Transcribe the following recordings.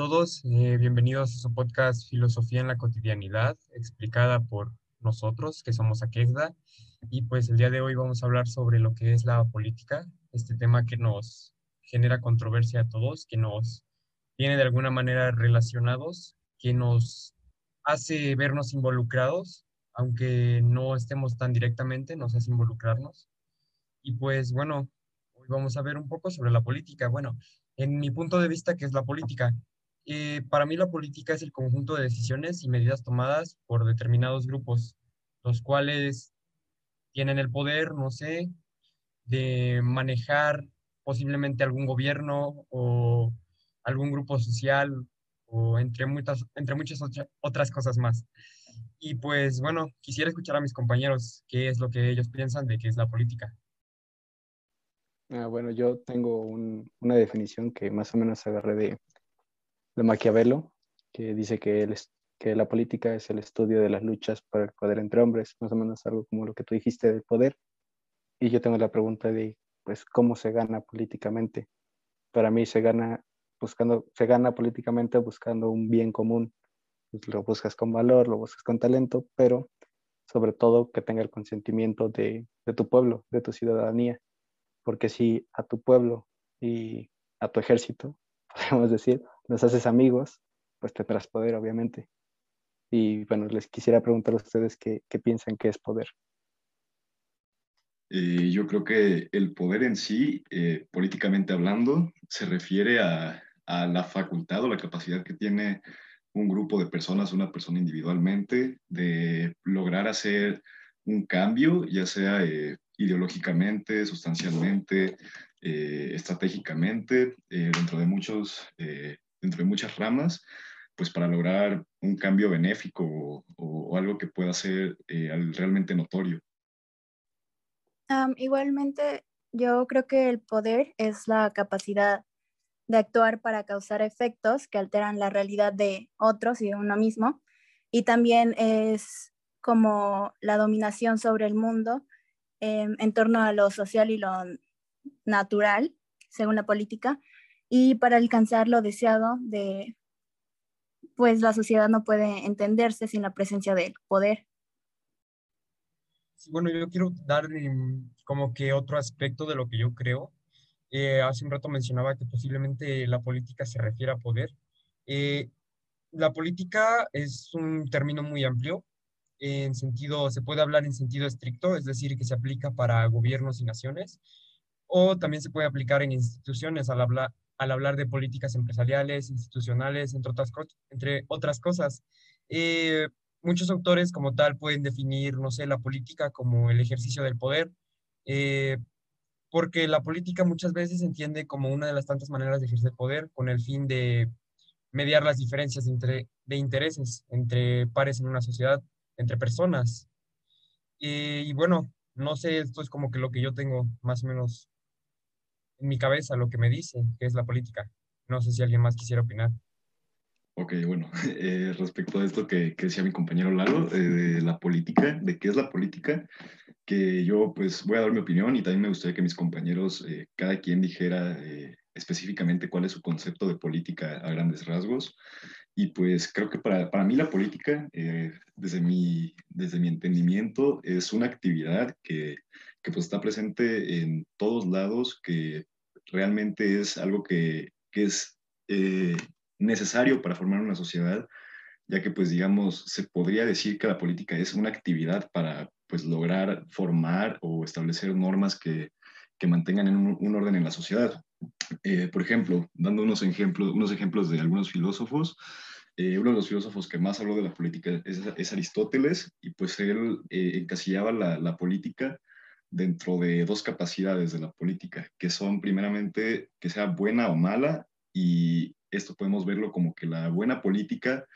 todos, eh, bienvenidos a su podcast Filosofía en la Cotidianidad, explicada por nosotros, que somos Aquexda. Y pues el día de hoy vamos a hablar sobre lo que es la política, este tema que nos genera controversia a todos, que nos tiene de alguna manera relacionados, que nos hace vernos involucrados, aunque no estemos tan directamente, nos hace involucrarnos. Y pues bueno, hoy vamos a ver un poco sobre la política. Bueno, en mi punto de vista, ¿qué es la política? Eh, para mí la política es el conjunto de decisiones y medidas tomadas por determinados grupos, los cuales tienen el poder, no sé, de manejar posiblemente algún gobierno o algún grupo social o entre muchas, entre muchas otras cosas más. Y pues bueno, quisiera escuchar a mis compañeros qué es lo que ellos piensan de qué es la política. Ah, bueno, yo tengo una definición que más o menos agarré de, de Maquiavelo, que dice que, la política es el estudio de las luchas por el poder entre hombres, más o menos algo como lo que tú dijiste del poder. Y yo tengo la pregunta de, pues, ¿cómo se gana políticamente? Para mí se gana buscando, se gana políticamente buscando un bien común. Pues, lo buscas con valor, lo buscas con talento, pero sobre todo que tenga el consentimiento de, de tu pueblo, de tu ciudadanía porque si a tu pueblo y a tu ejército, podemos decir, los haces amigos, pues tendrás poder, obviamente. Y bueno, les quisiera preguntar a ustedes qué, piensan que es poder. Eh, yo creo que el poder en sí, eh, políticamente hablando, se refiere a, la facultad o la capacidad que tiene un grupo de personas, una persona individualmente, de lograr hacer un cambio, ya sea eh, ideológicamente, sustancialmente, estratégicamente, dentro, de muchos, eh, dentro de muchas ramas, pues para lograr un cambio benéfico o, algo que pueda ser realmente notorio. igualmente, yo creo que el poder es la capacidad de actuar para causar efectos que alteran la realidad de otros y de uno mismo. Y también es como la dominación sobre el mundo Em, en torno a lo social y lo natural, según la política, y para alcanzar lo deseado de, pues la sociedad no puede entenderse sin la presencia del poder. bueno, yo quiero dar em, como que otro aspecto de lo que yo creo. Eh, hace un rato mencionaba que posiblemente la política se refiere a poder. Eh, la política es un término muy amplio en sentido, se puede hablar en sentido estricto, es decir, que se aplica para gobiernos y naciones, o también se puede aplicar en instituciones al hablar, al hablar de políticas empresariales, institucionales, entre otras, cosas. Eh, muchos autores como tal pueden definir, no sé, la política como el ejercicio del poder, eh, porque la política muchas veces se entiende como una de las tantas maneras de ejercer poder con el fin de mediar las diferencias entre, de intereses entre pares en una sociedad entre personas. Y, bueno, no sé, esto es como que lo que yo tengo más o menos en mi cabeza, lo que me dice que es la política. No sé si alguien más quisiera opinar. Ok, bueno, eh, respecto a esto que, que, decía mi compañero Lalo, eh, de la política, de qué es la política, que yo pues voy a dar mi opinión y también me gustaría que mis compañeros, eh, cada quien dijera específicamente cuál es su concepto de política a grandes rasgos. Y pues creo que para, para mí la política, eh, desde, mi, desde mi entendimiento, es una actividad que, que, pues está presente en todos lados, que realmente es algo que, que es eh, necesario para formar una sociedad, ya que pues digamos, se podría decir que la política es una actividad para pues lograr formar o establecer normas que, que mantengan un, un, orden en la sociedad. Eh, por ejemplo, dando unos ejemplos, unos ejemplos de algunos filósofos, eh, uno de los filósofos que más habló de la política es, Aristóteles, y pues él eh, encasillaba la, la, política dentro de dos capacidades de la política, que son primeramente que sea buena o mala, y esto podemos verlo como que la buena política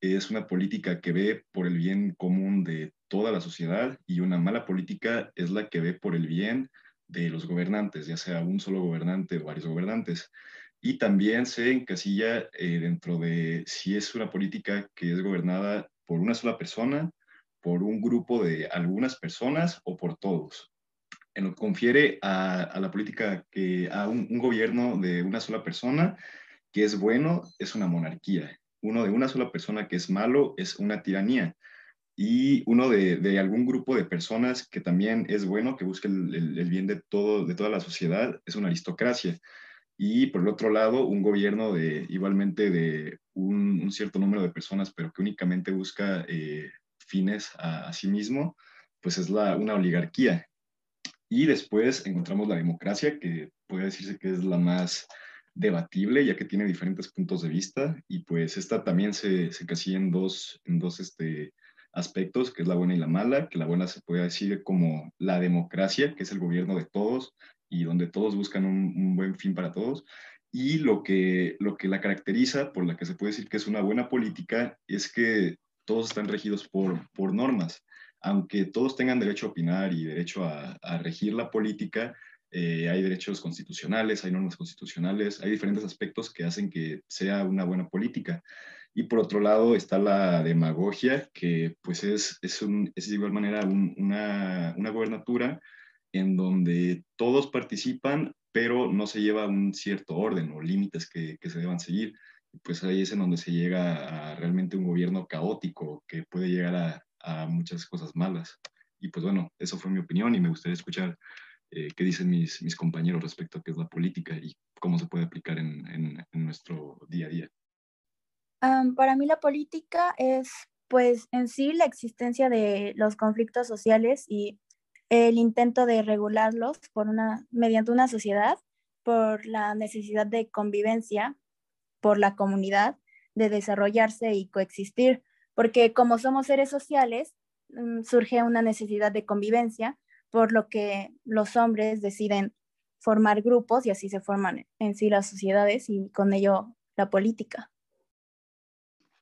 es una política que ve por el bien común de toda la sociedad y una mala política es la que ve por el bien de los gobernantes, ya sea un solo gobernante o varios gobernantes. Y también se encasilla eh, dentro de si es una política que es gobernada por una sola persona, por un grupo de algunas personas o por todos. En lo que confiere a, la política que a un, gobierno de una sola persona, que es bueno es una monarquía. Uno de una sola persona que es malo es una tiranía. Y uno de, algún grupo de personas que también es bueno, que busca el, bien de, todo, de toda la sociedad, es una aristocracia. Y por el otro lado, un gobierno de igualmente de un, cierto número de personas, pero que únicamente busca eh, fines a, sí mismo, pues es la, una oligarquía. Y después encontramos la democracia, que puede decirse que es la más debatible, ya que tiene diferentes puntos de vista, y pues esta también se, se casilla en dos, en dos este, aspectos, que es la buena y la mala, que la buena se puede decir como la democracia, que es el gobierno de todos y donde todos buscan un, un buen fin para todos, y lo que, lo que la caracteriza, por la que se puede decir que es una buena política, es que todos están regidos por, por normas. Aunque todos tengan derecho a opinar y derecho a, regir la política, eh, hay derechos constitucionales, hay normas constitucionales, hay diferentes aspectos que hacen que sea una buena política. Y por otro lado está la demagogia, que pues es, es, de igual manera una, una gobernatura en donde todos participan, pero no se lleva un cierto orden o límites que, que se deban seguir pues ahí es en donde se llega a realmente un gobierno caótico que puede llegar a, a muchas cosas malas. Y pues bueno, eso fue mi opinión y me gustaría escuchar eh, qué dicen mis, mis compañeros respecto a qué es la política y cómo se puede aplicar en, en, nuestro día a día. para mí la política es pues en sí la existencia de los conflictos sociales y el intento de regularlos por una, mediante una sociedad por la necesidad de convivencia por la comunidad de desarrollarse y coexistir, porque como somos seres sociales, mm, surge una necesidad de convivencia, por lo que los hombres deciden formar grupos y así se forman en sí las sociedades y con ello la política.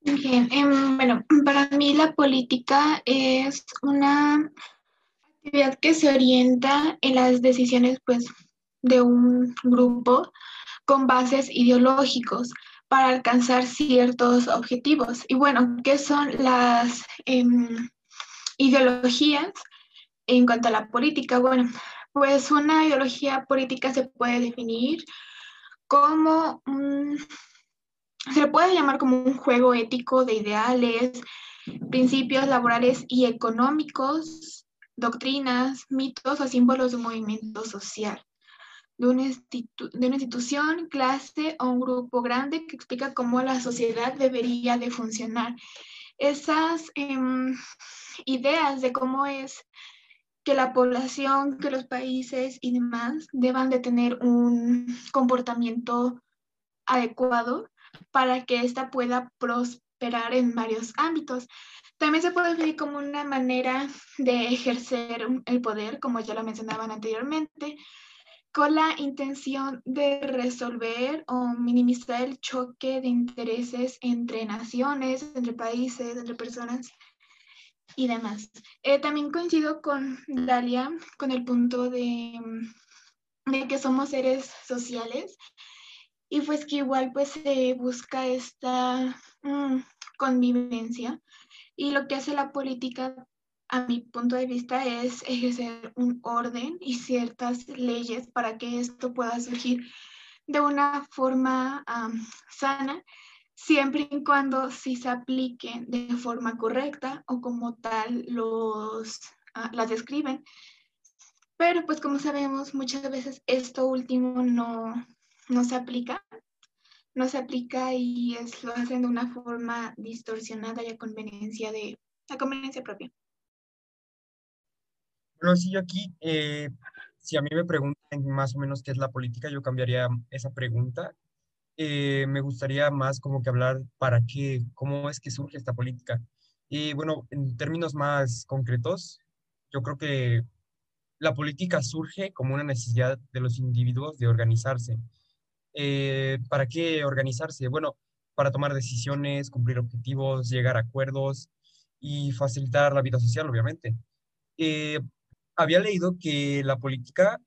Em, bueno, para mí la política es una actividad que se orienta en las decisiones pues, de un grupo con bases ideológicos para alcanzar ciertos objetivos. Y bueno, ¿qué son las em, ideologías en cuanto a la política? Bueno, pues una ideología política se puede definir como, se le puede llamar como un juego ético de ideales, principios laborales y económicos, doctrinas, mitos o símbolos de un movimiento social de una, institución, clase o un grupo grande que explica cómo la sociedad debería de funcionar. Esas em, ideas de cómo es que la población, que los países y demás deban de tener un comportamiento adecuado para que ésta pueda prosperar en varios ámbitos. También se puede ver como una manera de ejercer el poder, como ya lo mencionaban anteriormente, con la intención de resolver o minimizar el choque de intereses entre naciones, entre países, entre personas y demás. Eh, también coincido con Dalia con el punto de, de, que somos seres sociales y pues que igual pues se busca esta mm, convivencia y lo que hace la política a mi punto de vista, es ejercer un orden y ciertas leyes para que esto pueda surgir de una forma sana, siempre y cuando sí se apliquen de forma correcta o como tal los, ah, las describen. Pero pues como sabemos, muchas veces esto último no, no se aplica, no se aplica y es, lo hacen de una forma distorsionada y a conveniencia de a conveniencia propia. Pero sí, yo aquí, eh, si a mí me preguntan más o menos qué es la política, yo cambiaría esa pregunta. Eh, me gustaría más como que hablar para qué, cómo es que surge esta política. Y bueno, en términos más concretos, yo creo que la política surge como una necesidad de los individuos de organizarse. Eh, ¿Para qué organizarse? Bueno, para tomar decisiones, cumplir objetivos, llegar a acuerdos y facilitar la vida social, obviamente había leído que la política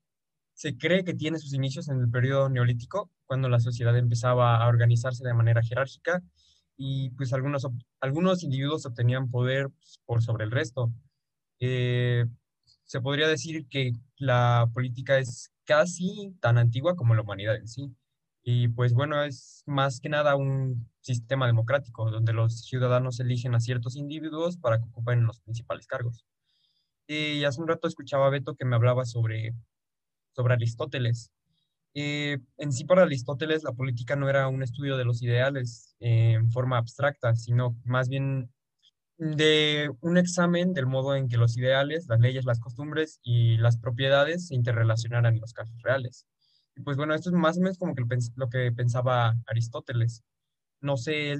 se cree que tiene sus inicios en el periodo neolítico, cuando la sociedad empezaba a organizarse de manera jerárquica y pues algunos, algunos individuos obtenían poder pues, por sobre el resto. Eh, se podría decir que la política es casi tan antigua como la humanidad en sí. Y pues bueno, es más que nada un sistema democrático donde los ciudadanos eligen a ciertos individuos para que ocupen los principales cargos. Y hace un rato escuchaba a Beto que me hablaba sobre, sobre Aristóteles. En sí, para Aristóteles, la política no era un estudio de los ideales eh, en forma abstracta, sino más bien de un examen del modo en que los ideales, las leyes, las costumbres y las propiedades se interrelacionaran en los casos reales. Y pues bueno, esto es más o menos como que lo que pensaba Aristóteles. No sé,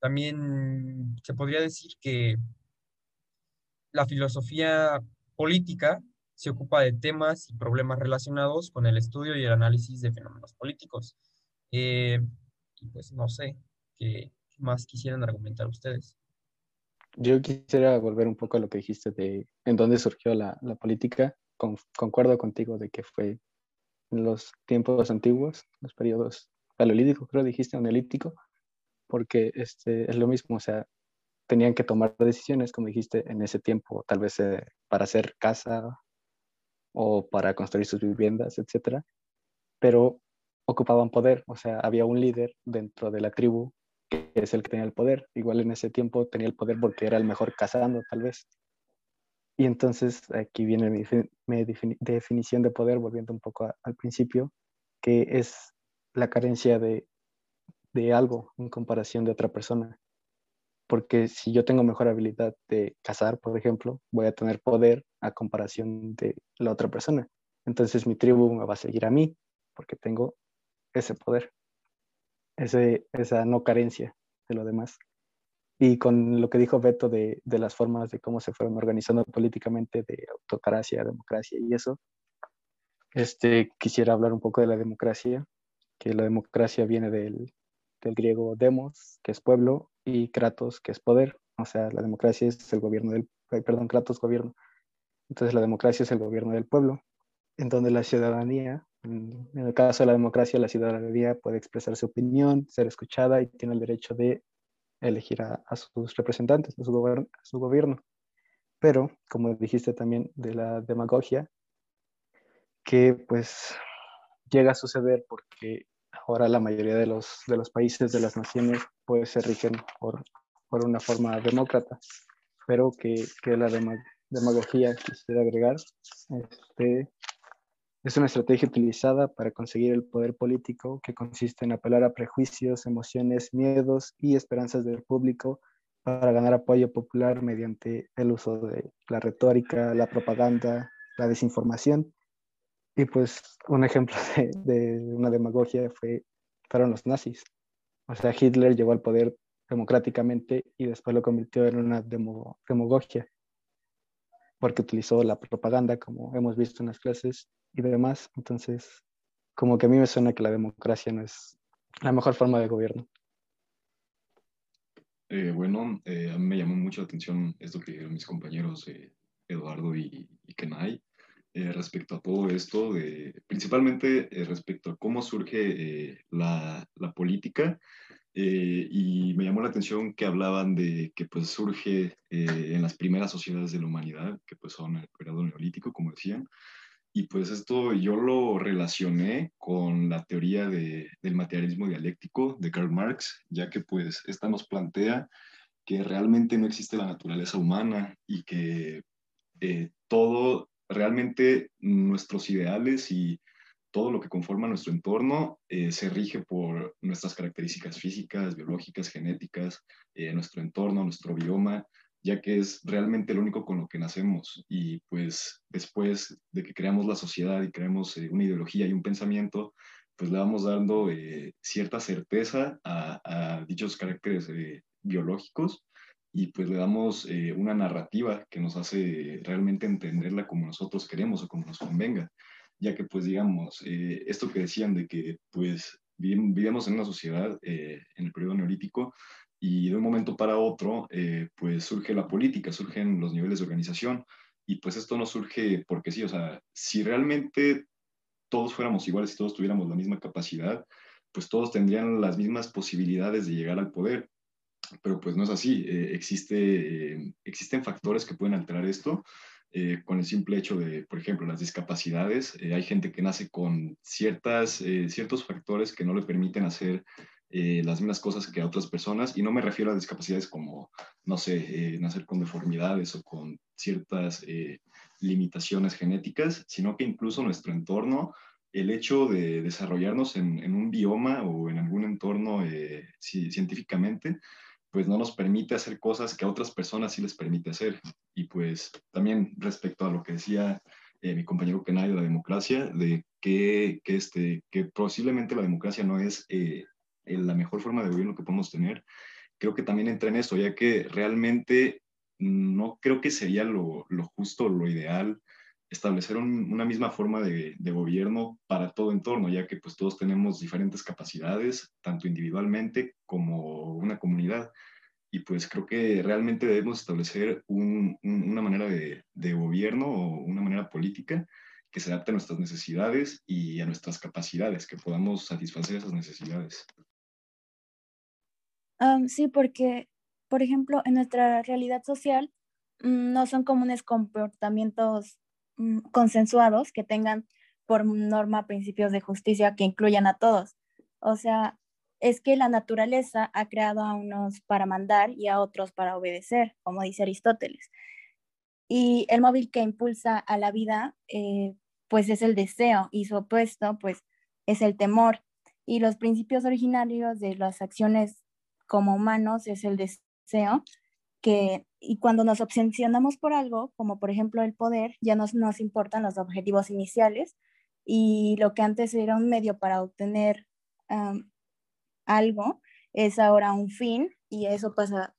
también se podría decir que la filosofía política se ocupa de temas y problemas relacionados con el estudio y el análisis de fenómenos políticos. Eh, y pues no sé, ¿qué más quisieran argumentar ustedes? Yo quisiera volver un poco a lo que dijiste de en dónde surgió la, política. concuerdo contigo de que fue en los tiempos antiguos, los periodos paleolíticos, creo dijiste, o neolítico, porque este, es lo mismo, o sea, tenían que tomar decisiones, como dijiste, en ese tiempo, tal vez eh, para hacer casa o para construir sus viviendas, etcétera, pero ocupaban poder, o sea, había un líder dentro de la tribu que es el que tenía el poder. Igual en ese tiempo tenía el poder porque era el mejor cazando, tal vez. Y entonces aquí viene mi, definición de poder, volviendo un poco al principio, que es la carencia de algo en comparación de otra persona. Porque si yo tengo mejor habilidad de cazar, por ejemplo, voy a tener poder a comparación de la otra persona. Entonces mi tribu me va a seguir a mí porque tengo ese poder ese, esa no carencia de lo demás. Y con lo que dijo Beto de, de, las formas de cómo se fueron organizando políticamente, de autocracia, democracia y eso, este, quisiera hablar un poco de la democracia, que la democracia viene del, del griego demos, que es pueblo, y kratos, que es poder. O sea, la democracia es el gobierno del, perdón, kratos gobierno. Entonces la democracia es el gobierno del pueblo, en donde la ciudadanía en el caso de la democracia, la ciudadanía puede expresar su opinión, ser escuchada y tiene el derecho de elegir a, sus representantes, a su, su gobierno. Pero, como dijiste también de la demagogia, que pues llega a suceder porque ahora la mayoría de los, de los países, de las naciones, pues se rigen por, por una forma demócrata, pero que, que la demagogia, quisiera agregar, este, es una estrategia utilizada para conseguir el poder político que consiste en apelar a prejuicios, emociones, miedos y esperanzas del público para ganar apoyo popular mediante el uso de la retórica, la propaganda, la desinformación. Y pues un ejemplo de, una demagogia fue, fueron los nazis. O sea, Hitler llegó al poder democráticamente y después lo convirtió en una demagogia porque utilizó la propaganda, como hemos visto en las clases y demás. Entonces, como que a mí me suena que la democracia no es la mejor forma de gobierno. Eh, bueno, eh, a mí me llamó mucho la atención esto que mis compañeros eh, Eduardo y, y Kenai respecto a todo esto, principalmente respecto a cómo surge la, la, política eh, y me llamó la atención que hablaban de que pues surge eh, en las primeras sociedades de la humanidad, que pues son el periodo neolítico, como decían, y pues esto yo lo relacioné con la teoría de, del materialismo dialéctico de Karl Marx, ya que pues esta nos plantea que realmente no existe la naturaleza humana y que eh, todo, realmente nuestros ideales y todo lo que conforma nuestro entorno eh, se rige por nuestras características físicas, biológicas, genéticas, eh, nuestro entorno, nuestro bioma, ya que es realmente lo único con lo que nacemos. Y pues después de que creamos la sociedad y creamos eh, una ideología y un pensamiento, pues le vamos dando cierta certeza a, a dichos caracteres biológicos y pues le damos una narrativa que nos hace realmente entenderla como nosotros queremos o como nos convenga ya que pues digamos, eh, esto que decían de que pues vivimos en una sociedad eh, en el periodo neolítico y de un momento para otro eh, pues surge la política, surgen los niveles de organización y pues esto no surge porque sí, o sea, si realmente todos fuéramos iguales y todos tuviéramos la misma capacidad, pues todos tendrían las mismas posibilidades de llegar al poder. Pero pues no es así, existe, existen factores que pueden alterar esto eh, con el simple hecho de, por ejemplo, las discapacidades. hay gente que nace con ciertas, ciertos factores que no le permiten hacer las mismas cosas que a otras personas, y no me refiero a discapacidades como, no sé, nacer con deformidades o con ciertas limitaciones genéticas, sino que incluso nuestro entorno el hecho de desarrollarnos en, un bioma o en algún entorno eh, científicamente, pues no nos permite hacer cosas que a otras personas sí les permite hacer. Y pues también respecto a lo que decía eh, mi compañero Kenai de la democracia, de que, que, este, que posiblemente la democracia no es eh, la mejor forma de gobierno que podemos tener, creo que también entra en eso, ya que realmente no creo que sería lo, lo justo, lo ideal, establecer una misma forma de, gobierno para todo entorno, ya que pues todos tenemos diferentes capacidades, tanto individualmente como una comunidad. Y pues creo que realmente debemos establecer una manera de, gobierno o una manera política que se adapte a nuestras necesidades y a nuestras capacidades, que podamos satisfacer esas necesidades. sí, porque, por ejemplo, en nuestra realidad social mm, no son comunes comportamientos consensuados que tengan por norma principios de justicia que incluyan a todos. O sea, es que la naturaleza ha creado a unos para mandar y a otros para obedecer, como dice Aristóteles. Y el móvil que impulsa a la vida, eh, pues es el deseo y su opuesto, pues es el temor. Y los principios originarios de las acciones como humanos es el deseo que, y cuando nos obsesionamos por algo, como por ejemplo el poder, ya nos, nos importan los objetivos iniciales y lo que antes era un medio para obtener algo es ahora un fin y eso pasa,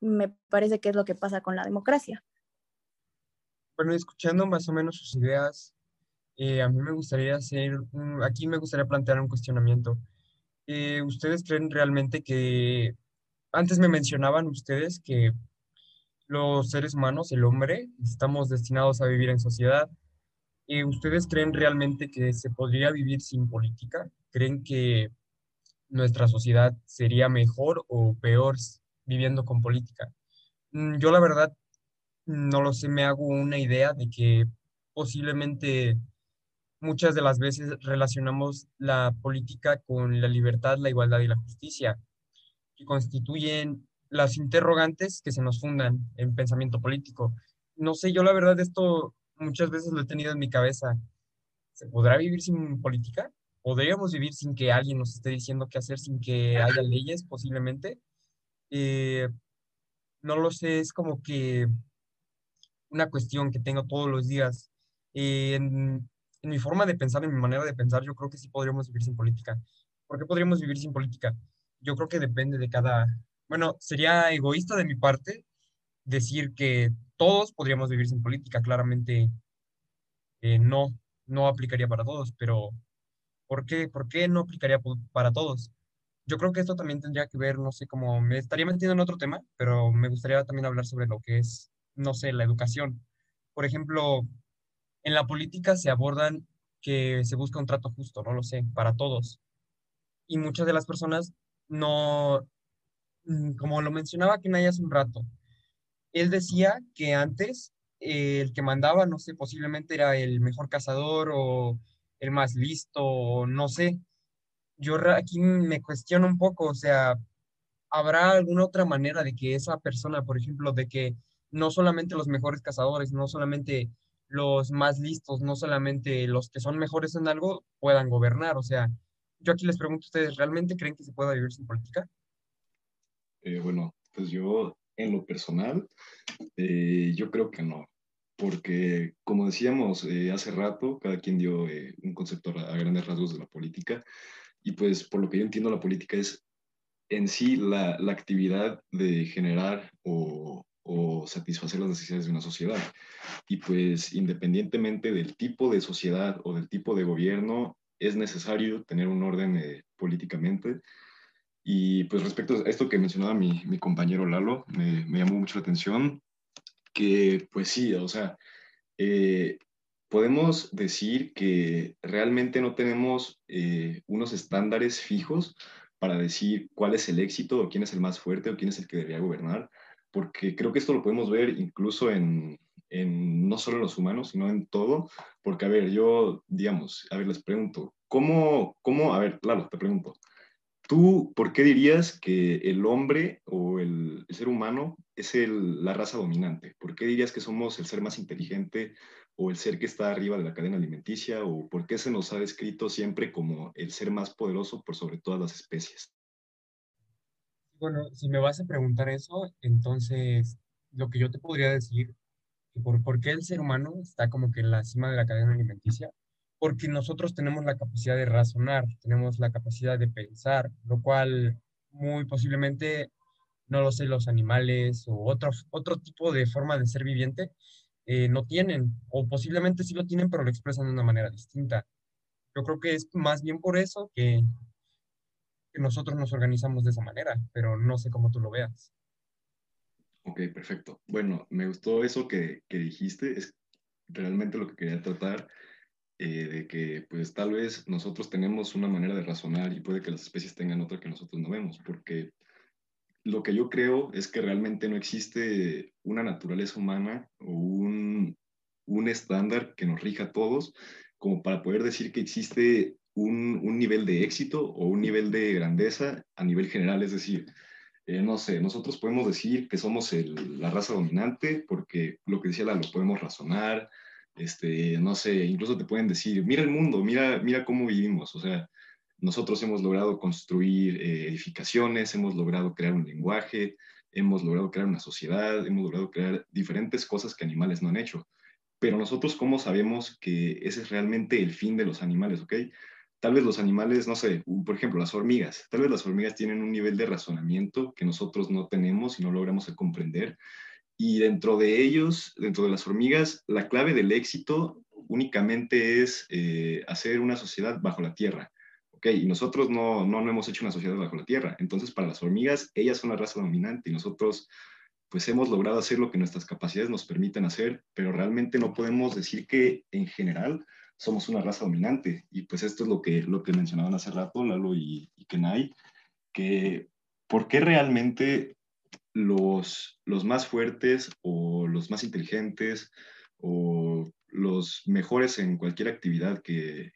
me parece que es lo que pasa con la democracia. Bueno, escuchando más o menos sus ideas, eh, a mí me gustaría hacer, aquí me gustaría plantear un cuestionamiento. Eh, ¿Ustedes creen realmente que antes me mencionaban ustedes que los seres humanos, el hombre, estamos destinados a vivir en sociedad. Eh, ¿Ustedes creen realmente que se podría vivir sin política? ¿Creen que nuestra sociedad sería mejor o peor viviendo con política? Mm, yo la verdad no lo sé, me hago una idea de que posiblemente muchas de las veces relacionamos la política con la libertad, la igualdad y la justicia que constituyen las interrogantes que se nos fundan en pensamiento político. No sé, yo la verdad esto muchas veces lo he tenido en mi cabeza. ¿Se podrá vivir sin política? ¿Podríamos vivir sin que alguien nos esté diciendo qué hacer, sin que haya leyes posiblemente? Eh, no lo sé, es como que una cuestión que tengo todos los días. Eh, en, en mi forma de pensar, en mi manera de pensar, yo creo que sí podríamos vivir sin política. ¿Por qué podríamos vivir sin política? yo creo que depende de cada, bueno, sería egoísta de mi parte decir que todos podríamos vivir sin política, claramente eh, no, no aplicaría para todos, pero ¿por qué, ¿por qué no aplicaría para todos? Yo creo que esto también tendría que ver, no sé, cómo me estaría metiendo en otro tema, pero me gustaría también hablar sobre lo que es, no sé, la educación. Por ejemplo, en la política se abordan que se busca un trato justo, no lo sé, para todos. Y muchas de las personas no, como lo mencionaba Kenai hace un rato, él decía que antes eh, el que mandaba, no sé, posiblemente era el mejor cazador o el más listo, o no sé. Yo aquí me cuestiono un poco, o sea, ¿habrá alguna otra manera de que esa persona, por ejemplo, de que no solamente los mejores cazadores, no solamente los más listos, no solamente los que son mejores en algo, puedan gobernar? O sea, yo aquí les pregunto a ustedes, ¿realmente creen que se pueda vivir sin política? Eh, bueno, pues yo en lo personal, eh, yo creo que no, porque como decíamos eh, hace rato, cada quien dio un concepto a, grandes rasgos de la política, y pues por lo que yo entiendo la política es en sí la, la actividad de generar o, o satisfacer las necesidades de una sociedad. Y pues independientemente del tipo de sociedad o del tipo de gobierno, es necesario tener un orden eh, políticamente. Y pues respecto a esto que mencionaba mi, mi compañero Lalo, me, me, llamó mucho la atención que pues sí, o sea, eh, podemos decir que realmente no tenemos eh, unos estándares fijos para decir cuál es el éxito o quién es el más fuerte o quién es el que debería gobernar, porque creo que esto lo podemos ver incluso en, en no solo en los humanos, sino en todo, porque, a ver, yo, digamos, a ver, les pregunto, ¿cómo, cómo a ver, claro, te pregunto, ¿tú por qué dirías que el hombre o el, ser humano es la raza dominante? ¿Por qué dirías que somos el ser más inteligente o el ser que está arriba de la cadena alimenticia? ¿O por qué se nos ha descrito siempre como el ser más poderoso por sobre todas las especies? Bueno, si me vas a preguntar eso, entonces lo que yo te podría decir, por, por qué el ser humano está como que en la cima de la cadena alimenticia, porque nosotros tenemos la capacidad de razonar, tenemos la capacidad de pensar, lo cual muy posiblemente, no lo sé, los animales o otro, otro tipo de forma de ser viviente eh, no tienen, o posiblemente sí lo tienen, pero lo expresan de una manera distinta. Yo creo que es más bien por eso que, nosotros nos organizamos de esa manera, pero no sé cómo tú lo veas. Ok, perfecto. Bueno, me gustó eso que, que dijiste, es realmente lo que quería tratar, eh, de que pues tal vez nosotros tenemos una manera de razonar y puede que las especies tengan otra que nosotros no vemos, porque lo que yo creo es que realmente no existe una naturaleza humana o un, un estándar que nos rija a todos como para poder decir que existe un, un, nivel de éxito o un nivel de grandeza a nivel general, es decir, eh, no sé, nosotros podemos decir que somos la raza dominante porque lo que decía la lo podemos razonar, este, no sé, incluso te pueden decir, mira el mundo, mira, mira cómo vivimos, o sea, nosotros hemos logrado construir eh, edificaciones, hemos logrado crear un lenguaje, hemos logrado crear una sociedad, hemos logrado crear diferentes cosas que animales no han hecho. Pero nosotros, ¿cómo sabemos que ese es realmente el fin de los animales, ok? Tal vez los animales, no sé, por ejemplo, las hormigas, tal vez las hormigas tienen un nivel de razonamiento que nosotros no tenemos y no logramos comprender. Y dentro de ellos, dentro de las hormigas, la clave del éxito únicamente es eh, hacer una sociedad bajo la tierra. ¿ok? Y nosotros no, no, no hemos hecho una sociedad bajo la tierra. Entonces, para las hormigas, ellas son la raza dominante y nosotros pues hemos logrado hacer lo que nuestras capacidades nos permiten hacer, pero realmente no podemos decir que en general somos una raza dominante. Y pues esto es lo que, lo que mencionaban hace rato Lalo y, y Kenai, que por qué realmente los, más fuertes o los más inteligentes o los mejores en cualquier actividad que,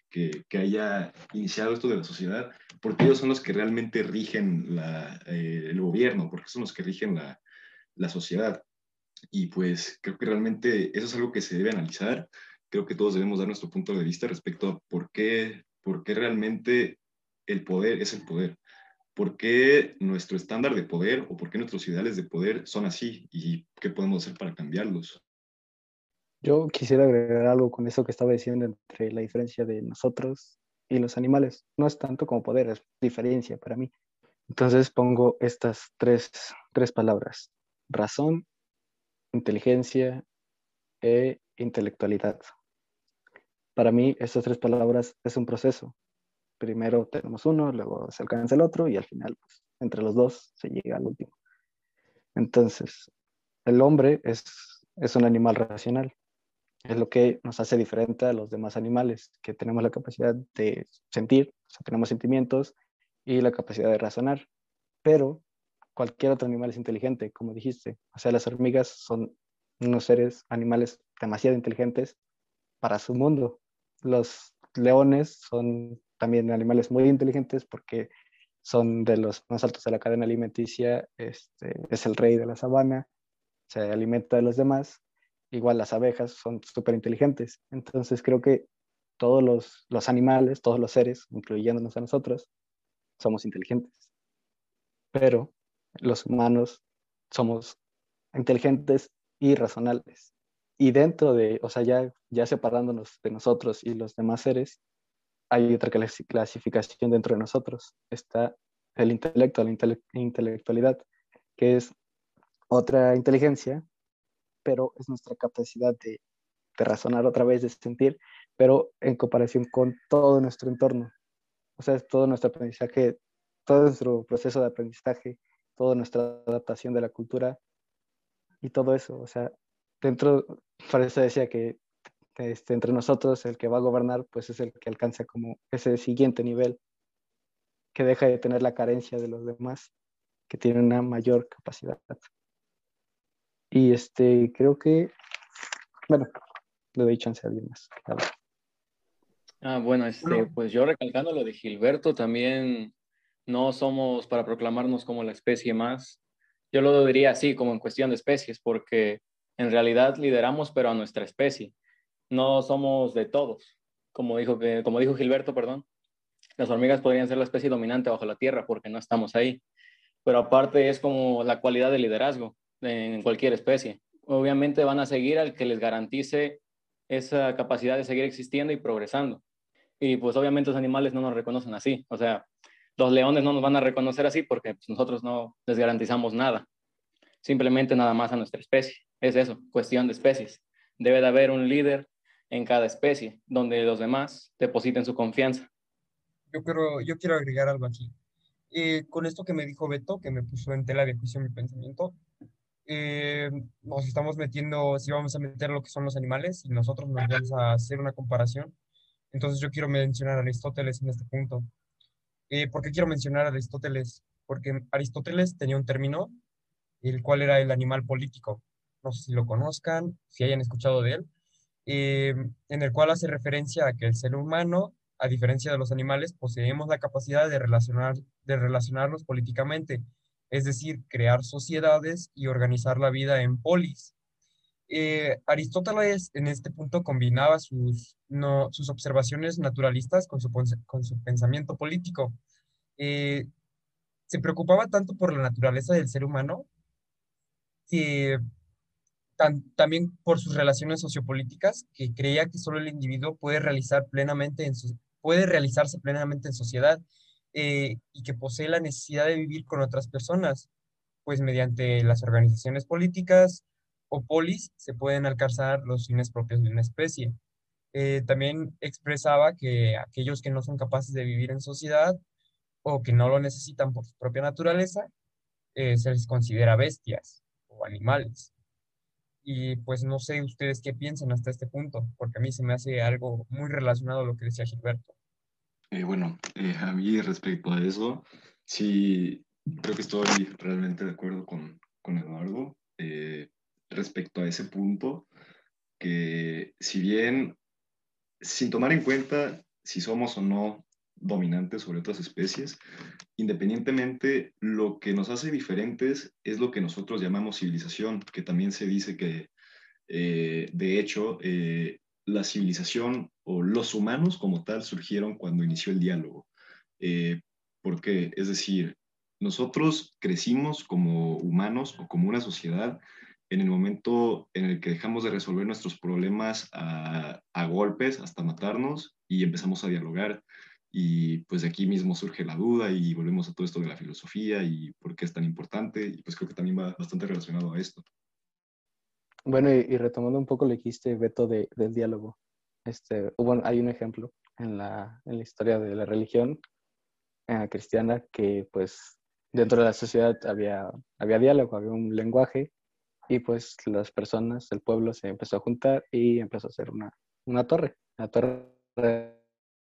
haya iniciado esto de la sociedad, porque ellos son los que realmente rigen eh, el gobierno, porque son los que rigen la, la, sociedad. Y pues creo que realmente eso es algo que se debe analizar creo que todos debemos dar nuestro punto de vista respecto a por qué, por qué realmente el poder es el poder. ¿Por qué nuestro estándar de poder o por qué nuestros ideales de poder son así y qué podemos hacer para cambiarlos? Yo quisiera agregar algo con eso que estaba diciendo entre la diferencia de nosotros y los animales. No es tanto como poder, es diferencia para mí. Entonces pongo estas tres, tres palabras. Razón, inteligencia e intelectualidad. Para mí, estas tres palabras es un proceso. Primero tenemos uno, luego se alcanza el otro y al final, pues, entre los dos, se llega al último. Entonces, el hombre es, es un animal racional. Es lo que nos hace diferente a los demás animales, que tenemos la capacidad de sentir, tenemos sentimientos y la capacidad de razonar. Pero cualquier otro animal es inteligente, como dijiste. O sea, las hormigas son unos seres, animales demasiado inteligentes para su mundo los leones son también animales muy inteligentes porque son de los más altos de la cadena alimenticia, este, es el rey de la sabana, se alimenta de los demás. Igual las abejas son súper inteligentes. Entonces creo que todos los, los animales, todos los seres, incluyéndonos a nosotros, somos inteligentes. Pero los humanos somos inteligentes y razonables. Y dentro de, o sea, ya, ya separándonos de nosotros y los demás seres, hay otra clasificación dentro de nosotros. Está el intelecto, la intelectualidad, que es otra inteligencia, pero es nuestra capacidad de, de, razonar otra vez, de sentir, pero en comparación con todo nuestro entorno. O sea, es todo nuestro aprendizaje, todo nuestro proceso de aprendizaje, toda nuestra adaptación de la cultura y todo eso. O sea, dentro, por eso decía que este, entre nosotros el que va a gobernar pues es el que alcanza como ese siguiente nivel, que deja de tener la carencia de los demás, que tiene una mayor capacidad. Y este, creo que bueno, le doy chance a alguien más. Ah, bueno, este, pues yo recalcando lo de Gilberto, también no somos para proclamarnos como la especie más, yo lo diría así, como en cuestión de especies, porque en realidad lideramos, pero a nuestra especie. No somos de todos. Como dijo, como dijo Gilberto, perdón, las hormigas podrían ser la especie dominante bajo la tierra porque no estamos ahí. Pero aparte es como la cualidad de liderazgo en cualquier especie. Obviamente van a seguir al que les garantice esa capacidad de seguir existiendo y progresando. Y pues obviamente los animales no nos reconocen así. O sea, los leones no nos van a reconocer así porque pues, nosotros no les garantizamos nada. Simplemente nada más a nuestra especie. Es eso, cuestión de especies. Debe de haber un líder en cada especie donde los demás depositen su confianza. Yo quiero, yo quiero agregar algo aquí. Eh, con esto que me dijo Beto, que me puso en tela de juicio mi pensamiento, eh, nos estamos metiendo, si vamos a meter lo que son los animales y nosotros nos vamos a hacer una comparación, entonces yo quiero mencionar a Aristóteles en este punto. Eh, ¿Por qué quiero mencionar a Aristóteles? Porque Aristóteles tenía un término, el cual era el animal político. No sé si lo conozcan, si hayan escuchado de él, eh, en el cual hace referencia a que el ser humano, a diferencia de los animales, poseemos la capacidad de, relacionar, de relacionarnos políticamente, es decir, crear sociedades y organizar la vida en polis. Eh, Aristóteles en este punto combinaba sus, no, sus observaciones naturalistas con su, con su pensamiento político. Eh, se preocupaba tanto por la naturaleza del ser humano que también por sus relaciones sociopolíticas, que creía que solo el individuo puede, realizar plenamente puede realizarse plenamente en sociedad eh, y que posee la necesidad de vivir con otras personas, pues mediante las organizaciones políticas, o polis se pueden alcanzar los fines propios de una especie. Eh, también expresaba que aquellos que no son capaces de vivir en sociedad o que no lo necesitan por su propia naturaleza, eh, se les considera bestias o animales. Y pues no sé ustedes qué piensan hasta este punto, porque a mí se me hace algo muy relacionado a lo que decía Gilberto. Eh, bueno, a mí respecto a eso, sí, creo que estoy realmente de acuerdo con, con Eduardo respecto a ese punto, que si bien, sin tomar en cuenta si somos o no dominantes sobre otras especies, independientemente, lo que nos hace diferentes es lo que nosotros llamamos civilización, que también se dice que, eh, de hecho, eh, la civilización o los humanos como tal surgieron cuando inició el diálogo. Eh, ¿Por qué? Es decir, nosotros crecimos como humanos o como una sociedad en el momento en el que dejamos de resolver nuestros problemas a, golpes hasta matarnos y empezamos a dialogar. Y pues de aquí mismo surge la duda y volvemos a todo esto de la filosofía y por qué es tan importante. Y pues creo que también va bastante relacionado a esto. Bueno, y, retomando un poco lo que dijiste, Beto, de, del diálogo. Este, bueno, hay un ejemplo en la, en la historia de la religión eh, cristiana que pues dentro de la sociedad había, había diálogo, había un lenguaje y pues las personas, el pueblo se empezó a juntar y empezó a hacer una, una torre,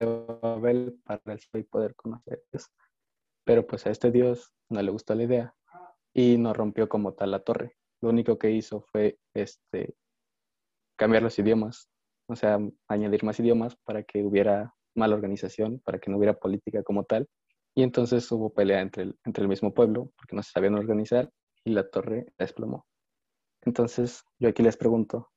Babel para el poder conocer Dios. Pero pues a este Dios no le gustó la idea y no rompió como tal la torre. Lo único que hizo fue este, cambiar los idiomas, o sea, añadir más idiomas para que hubiera mala organización, para que no hubiera política como tal. Y entonces hubo pelea entre el, entre el mismo pueblo, porque no se sabían organizar, y la torre desplomó. Entonces, yo aquí les pregunto,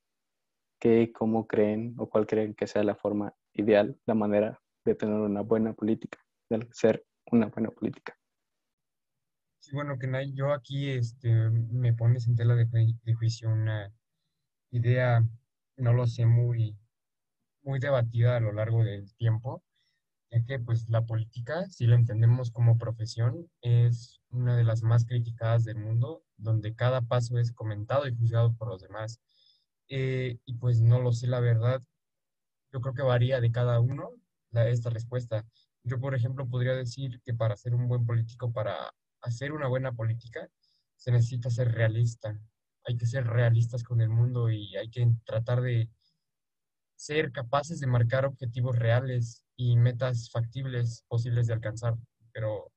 ¿qué, cómo creen o cuál creen que sea la forma ideal, la manera de tener una buena política, de ser una buena política? Sí, bueno, que yo aquí este, me pones en tela de, juicio una idea, no lo sé, muy, muy debatida a lo largo del tiempo, ya que pues la política, si lo entendemos como profesión, es una de las más criticadas del mundo, donde cada paso es comentado y juzgado por los demás. Eh, y pues no lo sé, la verdad, yo creo que varía de cada uno esta respuesta. Yo, por ejemplo, podría decir que para ser un buen político, para hacer una buena política, se necesita ser realista. Hay que ser realistas con el mundo y hay que tratar de ser capaces de marcar objetivos reales y metas factibles posibles de alcanzar. Pero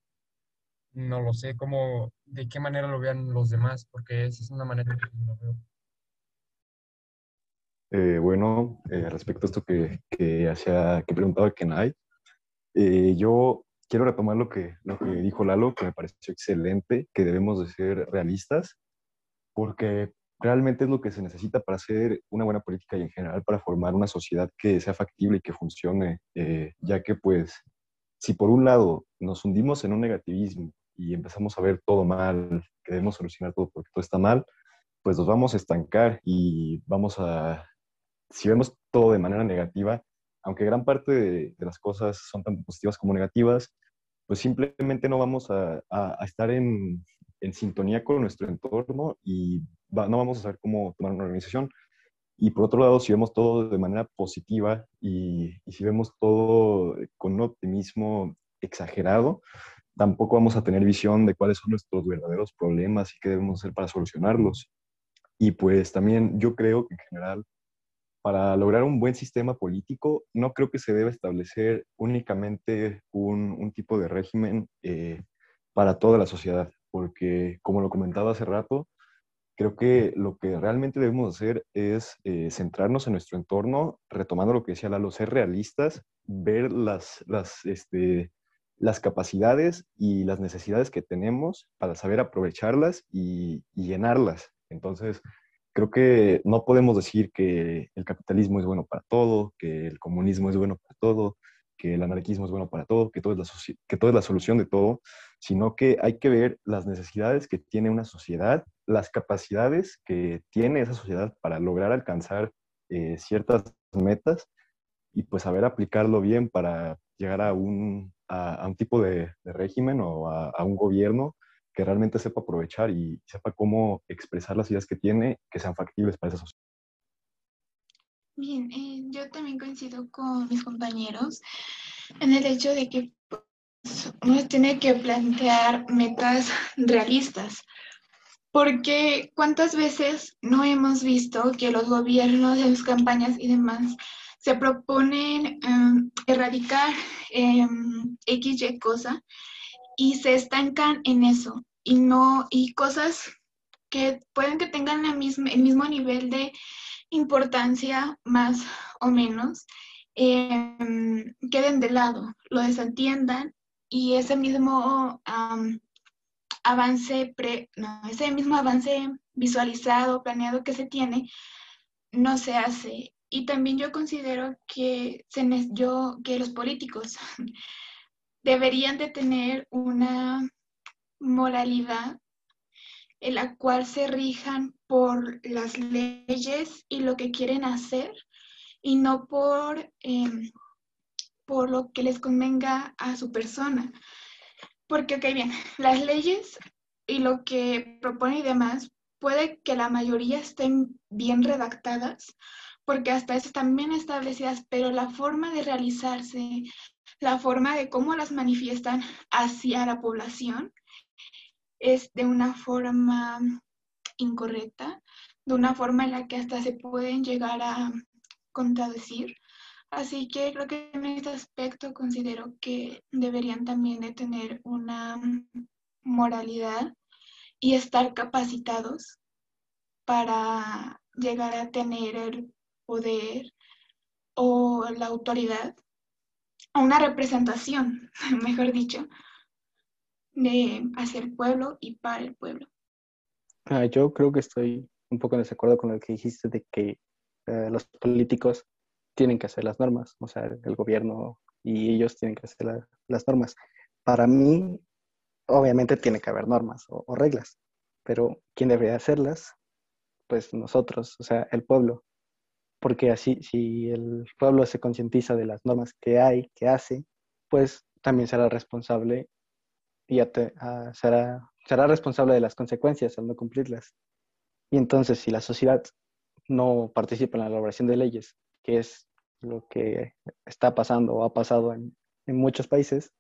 no lo sé cómo, de qué manera lo vean los demás, porque esa es una manera que yo lo veo. Eh, bueno, eh, respecto a esto que, que, hacía, que preguntaba Kenai, eh, yo quiero retomar lo que, lo que dijo Lalo, que me pareció excelente, que debemos de ser realistas, porque realmente es lo que se necesita para hacer una buena política y en general para formar una sociedad que sea factible y que funcione, eh, ya que pues si por un lado nos hundimos en un negativismo y empezamos a ver todo mal, que debemos solucionar todo porque todo está mal, pues nos vamos a estancar y vamos a, si vemos todo de manera negativa, aunque gran parte de, las cosas son tan positivas como negativas, pues simplemente no vamos a, estar en, sintonía con nuestro entorno y no vamos a saber cómo tomar una organización. Y por otro lado, si vemos todo de manera positiva y, y si vemos todo con un optimismo exagerado, tampoco vamos a tener visión de cuáles son nuestros verdaderos problemas y qué debemos hacer para solucionarlos. Y pues también yo creo que en general para lograr un buen sistema político, no creo que se deba establecer únicamente un, tipo de régimen eh, para toda la sociedad, porque como lo comentaba hace rato, creo que lo que realmente debemos hacer es eh, centrarnos en nuestro entorno, retomando lo que decía Lalo, ser realistas, ver las, las, este, las capacidades y las necesidades que tenemos para saber aprovecharlas y, y llenarlas. Entonces, creo que no podemos decir que el capitalismo es bueno para todo, que el comunismo es bueno para todo, que el anarquismo es bueno para todo, que todo es la, que todo es la solución de todo, sino que hay que ver las necesidades que tiene una sociedad, las capacidades que tiene esa sociedad para lograr alcanzar eh, ciertas metas y pues saber aplicarlo bien para llegar a un, a, un tipo de, régimen o a, a un gobierno que realmente sepa aprovechar y sepa cómo expresar las ideas que tiene que sean factibles para esa sociedad. Bien, eh, yo también coincido con mis compañeros en el hecho de que pues, uno tiene que plantear metas realistas, porque cuántas veces no hemos visto que los gobiernos en sus campañas y demás se proponen em, erradicar eh, X, cosa y se estancan en eso y no, y cosas que pueden que tengan el mismo nivel de importancia más o menos, em, queden de lado, lo desatiendan y ese mismo avance, pre, ese mismo avance visualizado, planeado que se tiene, no se hace. Y también yo considero que, se, yo, que los políticos deberían de tener una moralidad en la cual se rijan por las leyes y lo que quieren hacer y no por, em, por lo que les convenga a su persona. Porque, ok, bien, las leyes y lo que propone y demás, puede que la mayoría estén bien redactadas, porque hasta eso están bien establecidas, pero la forma de realizarse, la forma de cómo las manifiestan hacia la población es de una forma incorrecta, de una forma en la que hasta se pueden llegar a contradecir. Así que creo que en este aspecto considero que deberían también de tener una moralidad y estar capacitados para llegar a tener el poder o la autoridad una representación, mejor dicho, de hacia el pueblo y para el pueblo. Ah, yo creo que estoy un poco en desacuerdo con lo que dijiste de que eh, los políticos tienen que hacer las normas, o sea, el gobierno y ellos tienen que hacer las normas. Para mí, obviamente tiene que haber normas o, o reglas, pero ¿quién debería hacerlas? Pues nosotros, o sea, el pueblo porque así, si el pueblo se concientiza de las normas que hay, que hace, pues también será responsable y ah, será, será responsable de las consecuencias al no cumplirlas. Y entonces, si la sociedad no participa en la elaboración de leyes, que es lo que está pasando o ha pasado en, en muchos países,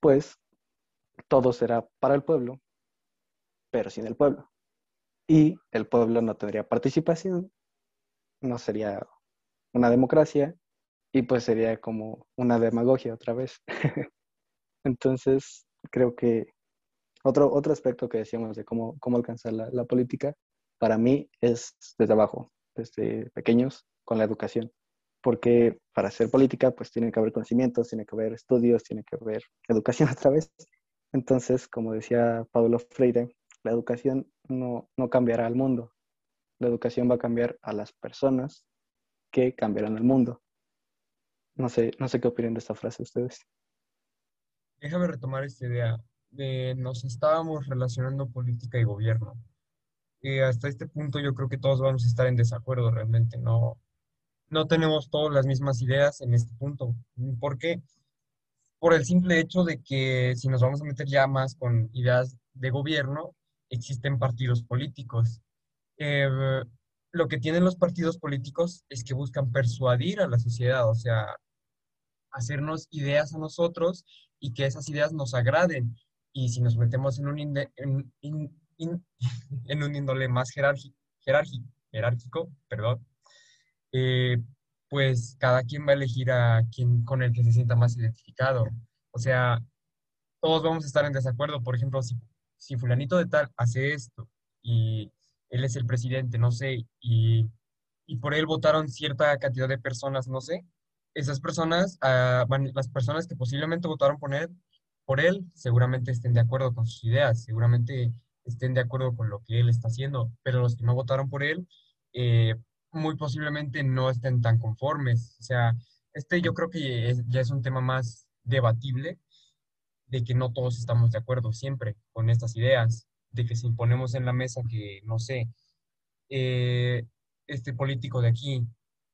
pues todo será para el pueblo, pero sin el pueblo. Y el pueblo no tendría participación no sería una democracia y pues sería como una demagogia otra vez. Entonces, creo que otro, otro aspecto que decíamos de cómo, cómo alcanzar la, política, para mí es desde abajo, desde pequeños con la educación, porque para hacer política pues tiene que haber conocimientos, tiene que haber estudios, tiene que haber educación otra vez. Entonces, como decía Pablo Freire, la educación no, no cambiará al mundo, la educación va a cambiar a las personas que cambiarán el mundo. No sé, no sé qué opinan de esta frase ustedes. Déjame retomar esta idea. De, nos estábamos relacionando política y gobierno. Y hasta este punto yo creo que todos vamos a estar en desacuerdo realmente. No, no tenemos todas las mismas ideas en este punto. ¿Por qué? Por el simple hecho de que si nos vamos a meter ya más con ideas de gobierno, existen partidos políticos. Eh, lo que tienen los partidos políticos es que buscan persuadir a la sociedad, o sea, hacernos ideas a nosotros y que esas ideas nos agraden. Y si nos metemos en un, en, en un índole más jerárquico, jerárquico perdón, eh, pues cada quien va a elegir a quien con el que se sienta más identificado. O sea, todos vamos a estar en desacuerdo. Por ejemplo, si, si fulanito de tal hace esto y él es el presidente, no sé, y, y por él votaron cierta cantidad de personas, no sé, esas personas, uh, las personas que posiblemente votaron por él, seguramente estén de acuerdo con sus ideas, seguramente estén de acuerdo con lo que él está haciendo, pero los que no votaron por él, eh, muy posiblemente no estén tan conformes. O sea, este yo creo que ya es un tema más debatible, de que no todos estamos de acuerdo siempre con estas ideas, de que si ponemos en la mesa que, no sé, eh, este político de aquí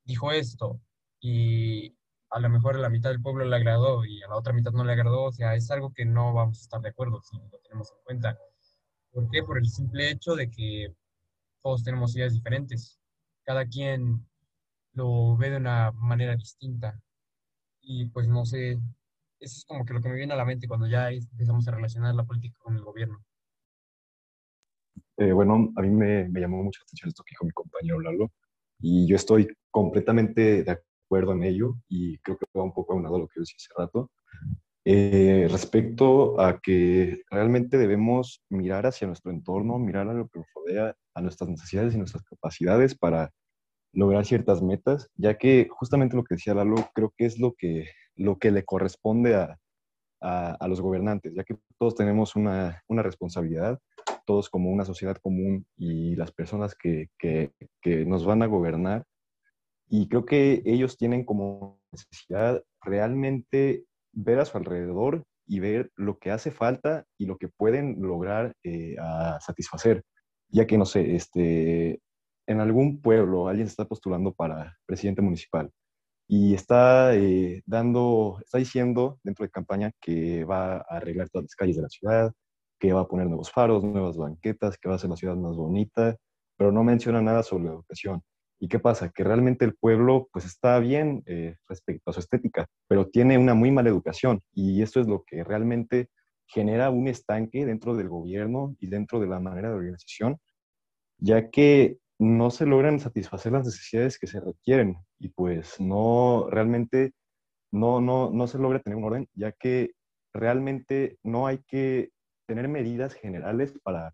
dijo esto y a lo mejor a la mitad del pueblo le agradó y a la otra mitad no le agradó, o sea, es algo que no vamos a estar de acuerdo si lo tenemos en cuenta. ¿Por qué? Por el simple hecho de que todos tenemos ideas diferentes. Cada quien lo ve de una manera distinta. Y pues no sé, eso es como que lo que me viene a la mente cuando ya empezamos a relacionar la política con el gobierno. Eh, bueno, a mí me, llamó mucho la atención esto que dijo mi compañero Lalo, y yo estoy completamente de acuerdo en ello, y creo que va un poco aunado a lo que decía hace rato. Eh, respecto a que realmente debemos mirar hacia nuestro entorno, mirar a lo que nos rodea, a nuestras necesidades y nuestras capacidades para lograr ciertas metas, ya que justamente lo que decía Lalo, creo que es lo que, lo que le corresponde a, a, a los gobernantes, ya que todos tenemos una, una, responsabilidad, todos como una sociedad común y las personas que, que, que nos van a gobernar, y creo que ellos tienen como necesidad realmente ver a su alrededor y ver lo que hace falta y lo que pueden lograr eh, a satisfacer. Ya que, no sé, este, en algún pueblo alguien está postulando para presidente municipal y está eh, dando, está diciendo dentro de campaña que va a arreglar todas las calles de la ciudad, que va a poner nuevos faros, nuevas banquetas, que va a hacer la ciudad más bonita, pero no menciona nada sobre la educación. ¿Y qué pasa? Que realmente el pueblo pues está bien eh, respecto a su estética, pero tiene una muy mala educación y esto es lo que realmente genera un estanque dentro del gobierno y dentro de la manera de organización, ya que no se logran satisfacer las necesidades que se requieren y pues no realmente no, no, no se logra tener un orden, ya que realmente no hay que tener medidas generales para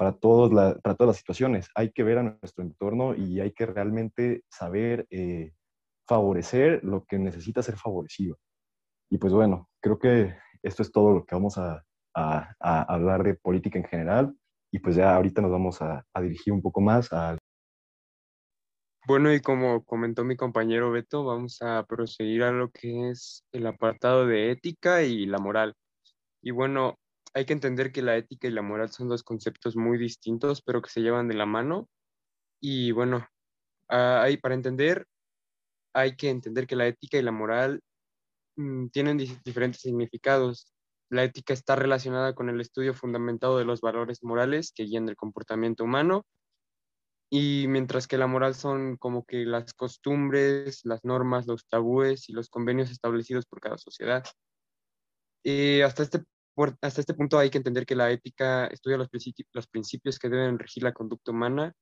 para, todos para todas las situaciones. Hay que ver a nuestro entorno y hay que realmente saber eh, favorecer lo que necesita ser favorecido. Y pues bueno, creo que esto es todo lo que vamos a, a, a hablar de política en general. Y pues ya ahorita nos vamos a, a dirigir un poco más al bueno, y como comentó mi compañero Beto, vamos a proseguir a lo que es el apartado de ética y la moral. Y bueno, hay que entender que la ética y la moral son dos conceptos muy distintos, pero que se llevan de la mano. Y bueno, hay, para entender, hay que entender que la ética y la moral mm, tienen diferentes significados. La ética está relacionada con el estudio fundamentado de los valores morales que guían el comportamiento humano, y mientras que la moral son como que las costumbres, las normas, los tabúes y los convenios establecidos por cada sociedad. Y hasta este hasta este punto hay que entender que la ética estudia los, los principios que deben regir la conducta humana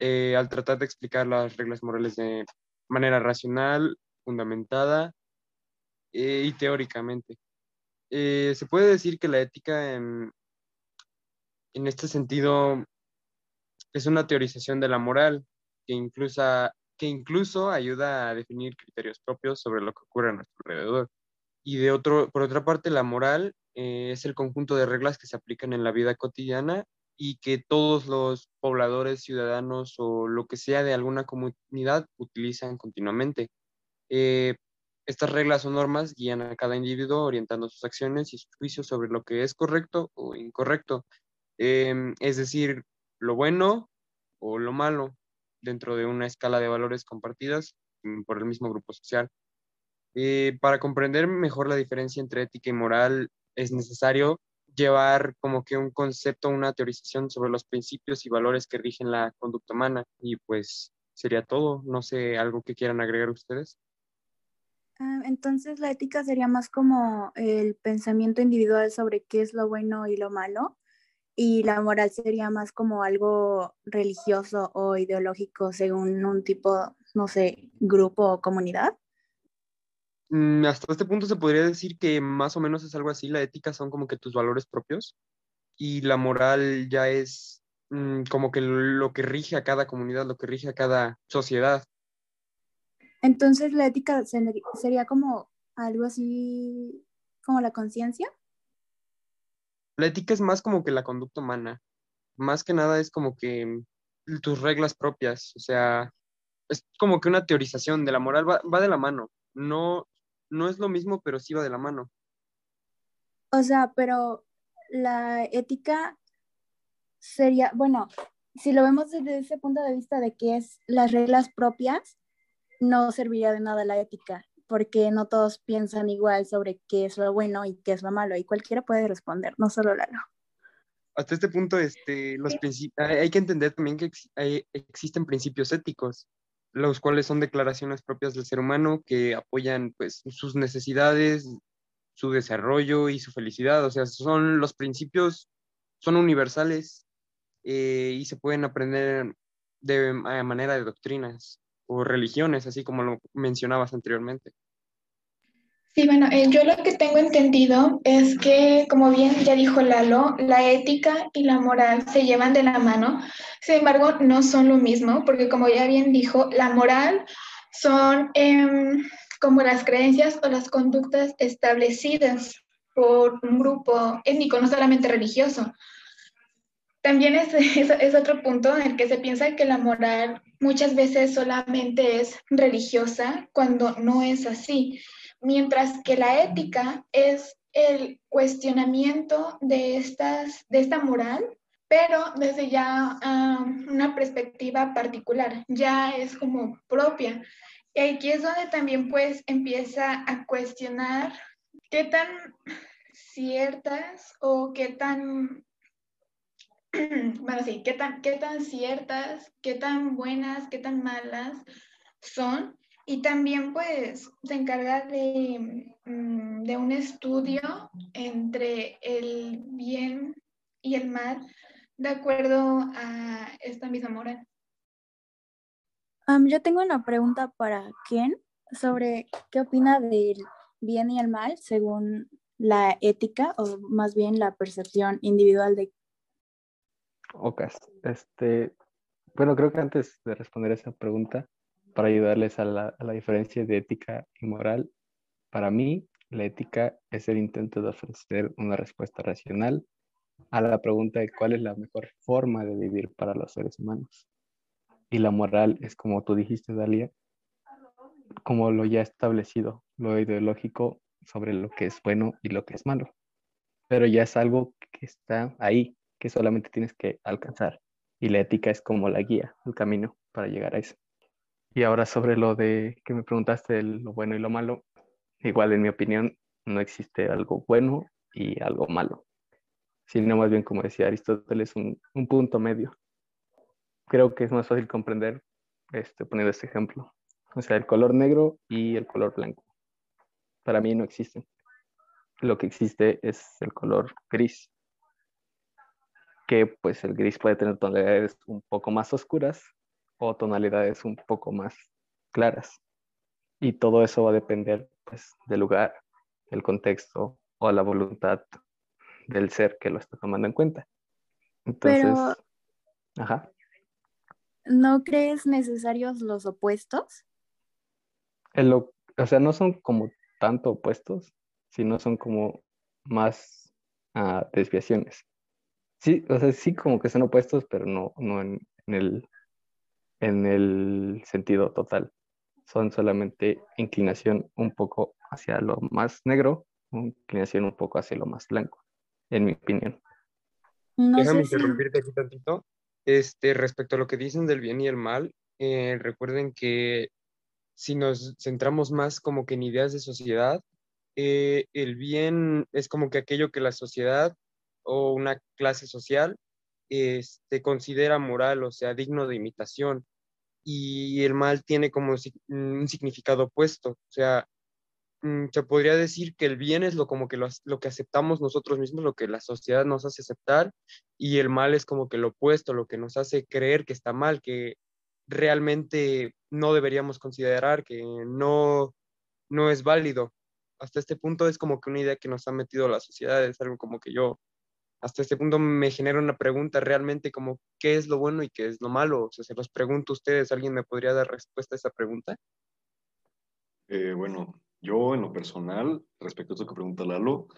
eh, al tratar de explicar las reglas morales de manera racional, fundamentada eh, y teóricamente. Eh, se puede decir que la ética en, en este sentido es una teorización de la moral que incluso, que incluso ayuda a definir criterios propios sobre lo que ocurre a nuestro alrededor. Y de otro, por otra parte, la moral eh, es el conjunto de reglas que se aplican en la vida cotidiana y que todos los pobladores, ciudadanos o lo que sea de alguna comunidad utilizan continuamente. Eh, estas reglas o normas guían a cada individuo orientando sus acciones y sus juicios sobre lo que es correcto o incorrecto, em, es decir, lo bueno o lo malo dentro de una escala de valores compartidas mm, por el mismo grupo social. Eh, para comprender mejor la diferencia entre ética y moral es necesario llevar como que un concepto, una teorización sobre los principios y valores que rigen la conducta humana. Y pues sería todo. No sé, algo que quieran agregar ustedes. Ah, entonces la ética sería más como el pensamiento individual sobre qué es lo bueno y lo malo. Y la moral sería más como algo religioso o ideológico según un tipo, no sé, grupo o comunidad. Mm, hasta este punto se podría decir que más o menos es algo así. La ética son como que tus valores propios y la moral ya es mm, como que lo que rige a cada comunidad, lo que rige a cada sociedad. Entonces la ética sería como algo así como la conciencia. La ética es más como que la conducta humana. Más que nada es como que tus reglas propias. O sea, es como que una teorización de la moral va, va de la mano. No, no es lo mismo, pero sí va de la mano. O sea, pero la ética sería, bueno, si lo vemos desde ese punto de vista de que es las reglas propias, no serviría de nada la ética, porque no todos piensan igual sobre qué es lo bueno y qué es lo malo, y cualquiera puede responder, no solo Lalo. Hasta este punto, este, los hay que entender también que existen principios éticos los cuales son declaraciones propias del ser humano que apoyan pues sus necesidades, su desarrollo y su felicidad. O sea, son los principios, son universales eh, y se pueden aprender de manera de doctrinas o religiones, así como lo mencionabas anteriormente. Sí, bueno, eh, yo lo que tengo entendido es que, como bien ya dijo Lalo, la ética y la moral se llevan de la mano, sin embargo, no son lo mismo, porque como ya bien dijo, la moral son em, como las creencias o las conductas establecidas por un grupo étnico, no solamente religioso. También es, es, otro punto en el que se piensa que la moral muchas veces solamente es religiosa cuando no es así mientras que la ética es el cuestionamiento de, estas, de esta moral, pero desde ya una perspectiva particular, ya es como propia. Y aquí es donde también pues empieza a cuestionar qué tan ciertas o qué tan, bueno, sí, qué tan, qué tan ciertas, qué tan buenas, qué tan malas son y también pues se encarga de, mm, de, un estudio entre el bien y el mal de acuerdo a esta misma moral. yo tengo una pregunta para Ken sobre qué opina del bien y el mal según la ética o más bien la percepción individual de... Ok, este, bueno, creo que antes de responder esa pregunta, para ayudarles a la, diferencia de ética y moral. Para mí, la ética es el intento de ofrecer una respuesta racional a la pregunta de cuál es la mejor forma de vivir para los seres humanos. Y la moral es como tú dijiste, Dalia, como lo ya establecido, lo ideológico sobre lo que es bueno y lo que es malo. Pero ya es algo que está ahí, que solamente tienes que alcanzar. Y la ética es como la guía, el camino para llegar a eso. Y ahora sobre lo de que me preguntaste, lo bueno y lo malo, igual en mi opinión no existe algo bueno y algo malo, sino más bien como decía Aristóteles, un, un punto medio. Creo que es más fácil comprender este, poniendo este ejemplo. O sea, el color negro y el color blanco. Para mí no existen. Lo que existe es el color gris, que pues el gris puede tener tonalidades un poco más oscuras o tonalidades un poco más claras. Y todo eso va a depender pues, del lugar, el contexto o la voluntad del ser que lo está tomando en cuenta. Entonces, Pero, ajá. ¿No crees necesarios los opuestos? o sea, no son como tanto opuestos, sino son como más ah, desviaciones. Sí, o sea, sí como que son opuestos, pero no, no en, el, en el sentido total. Son solamente inclinación un poco hacia lo más negro, inclinación un poco hacia lo más blanco, en mi opinión. Déjame interrumpirte aquí tantito. Este, respecto a lo que dicen del bien y el mal, eh, recuerden que si nos centramos más como que en ideas de sociedad, eh, el bien es como que aquello que la sociedad o una clase social este, considera moral, o sea, digno de imitación. Y el mal tiene como un significado opuesto, o sea, mm, se podría decir que el bien es lo como que lo, lo, que aceptamos nosotros mismos, lo que la sociedad nos hace aceptar, y el mal es como que lo opuesto, lo que nos hace creer que está mal, que realmente no deberíamos considerar, que no, no es válido. Hasta este punto es como que una idea que nos ha metido la sociedad, es algo como que yo hasta este punto me genera una pregunta realmente como qué es lo bueno y qué es lo malo. O sea, se los pregunto a ustedes, ¿alguien me podría dar respuesta a esa pregunta? Eh, bueno, yo en lo personal, respecto a eso que pregunta Lalo,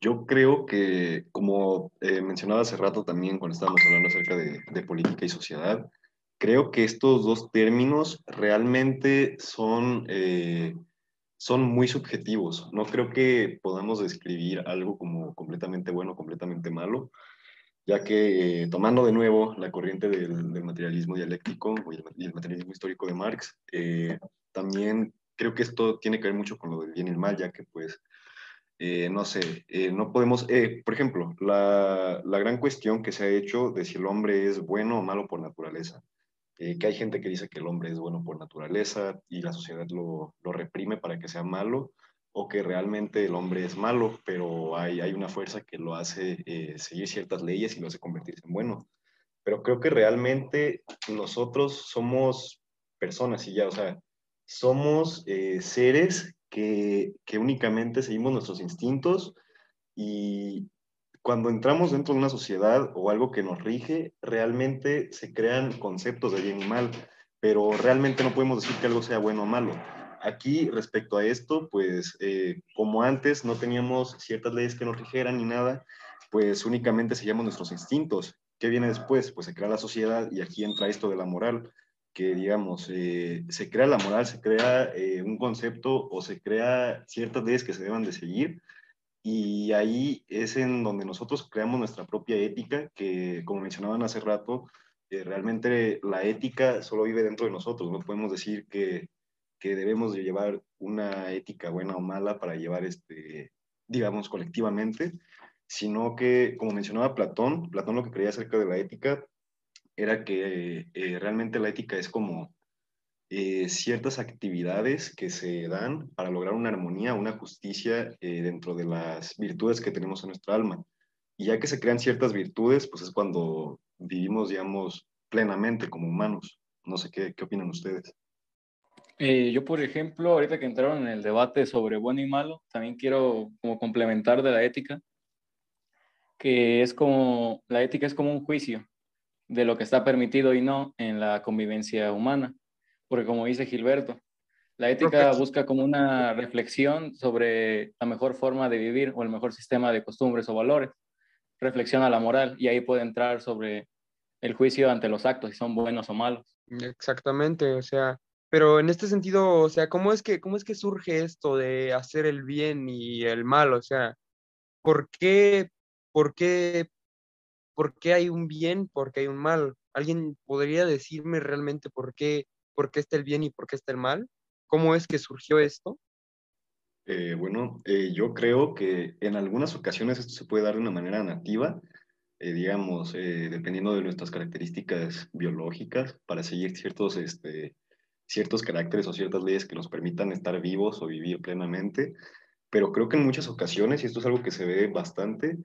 yo creo que, como eh, mencionaba hace rato también cuando estábamos hablando acerca de, política y sociedad, creo que estos dos términos realmente son eh, son muy subjetivos. No creo que podamos describir algo como completamente bueno, completamente malo, ya que eh, tomando de nuevo la corriente del, materialismo dialéctico y el, materialismo histórico de Marx, eh, también creo que esto tiene que ver mucho con lo del bien y el mal, ya que pues, eh, no sé, no podemos, por ejemplo, la, la gran cuestión que se ha hecho de si el hombre es bueno o malo por naturaleza. Eh, que hay gente que dice que el hombre es bueno por naturaleza y la sociedad lo, lo, reprime para que sea malo, o que realmente el hombre es malo, pero hay, hay una fuerza que lo hace eh, seguir ciertas leyes y lo hace convertirse en bueno. Pero creo que realmente nosotros somos personas y ya, o sea, somos eh, seres que, que únicamente seguimos nuestros instintos y, cuando entramos dentro de una sociedad o algo que nos rige, realmente se crean conceptos de bien y mal, pero realmente no podemos decir que algo sea bueno o malo. Aquí, respecto a esto, pues eh, como antes no teníamos ciertas leyes que nos rigieran ni nada, pues únicamente seguíamos nuestros instintos. ¿Qué viene después? Pues se crea la sociedad y aquí entra esto de la moral, que digamos, eh, se crea la moral, se crea eh, un concepto o se crea ciertas leyes que se deban de seguir, y ahí es en donde nosotros creamos nuestra propia ética, que como mencionaban hace rato, eh, realmente la ética solo vive dentro de nosotros, no podemos decir que, que debemos de llevar una ética buena o mala para llevar, este, digamos, colectivamente, sino que, como mencionaba Platón, Platón lo que creía acerca de la ética era que eh, realmente la ética es como eh, ciertas actividades que se dan para lograr una armonía, una justicia eh, dentro de las virtudes que tenemos en nuestra alma. Y ya que se crean ciertas virtudes, pues es cuando vivimos, digamos, plenamente como humanos. No sé qué, qué opinan ustedes. Eh, yo, por ejemplo, ahorita que entraron en el debate sobre bueno y malo, también quiero como complementar de la ética, que es como, la ética es como un juicio de lo que está permitido y no en la convivencia humana porque como dice Gilberto, la ética busca como una reflexión sobre la mejor forma de vivir o el mejor sistema de costumbres o valores. Reflexiona la moral y ahí puede entrar sobre el juicio ante los actos, si son buenos o malos. Exactamente, o sea, pero en este sentido, o sea, ¿cómo es que, cómo es que surge esto de hacer el bien y el mal? O sea, ¿por qué, por qué, por qué hay un bien, por qué hay un mal? ¿Alguien podría decirme realmente por qué por qué está el bien y por qué está el mal? ¿Cómo es que surgió esto? Eh, bueno, eh, yo creo que en algunas ocasiones esto se puede dar de una manera nativa, eh, digamos, dependiendo de nuestras características biológicas, para seguir ciertos, este, ciertos caracteres o ciertas leyes que nos permitan estar vivos o vivir plenamente. Pero creo que en muchas ocasiones, y esto es algo que se ve bastante,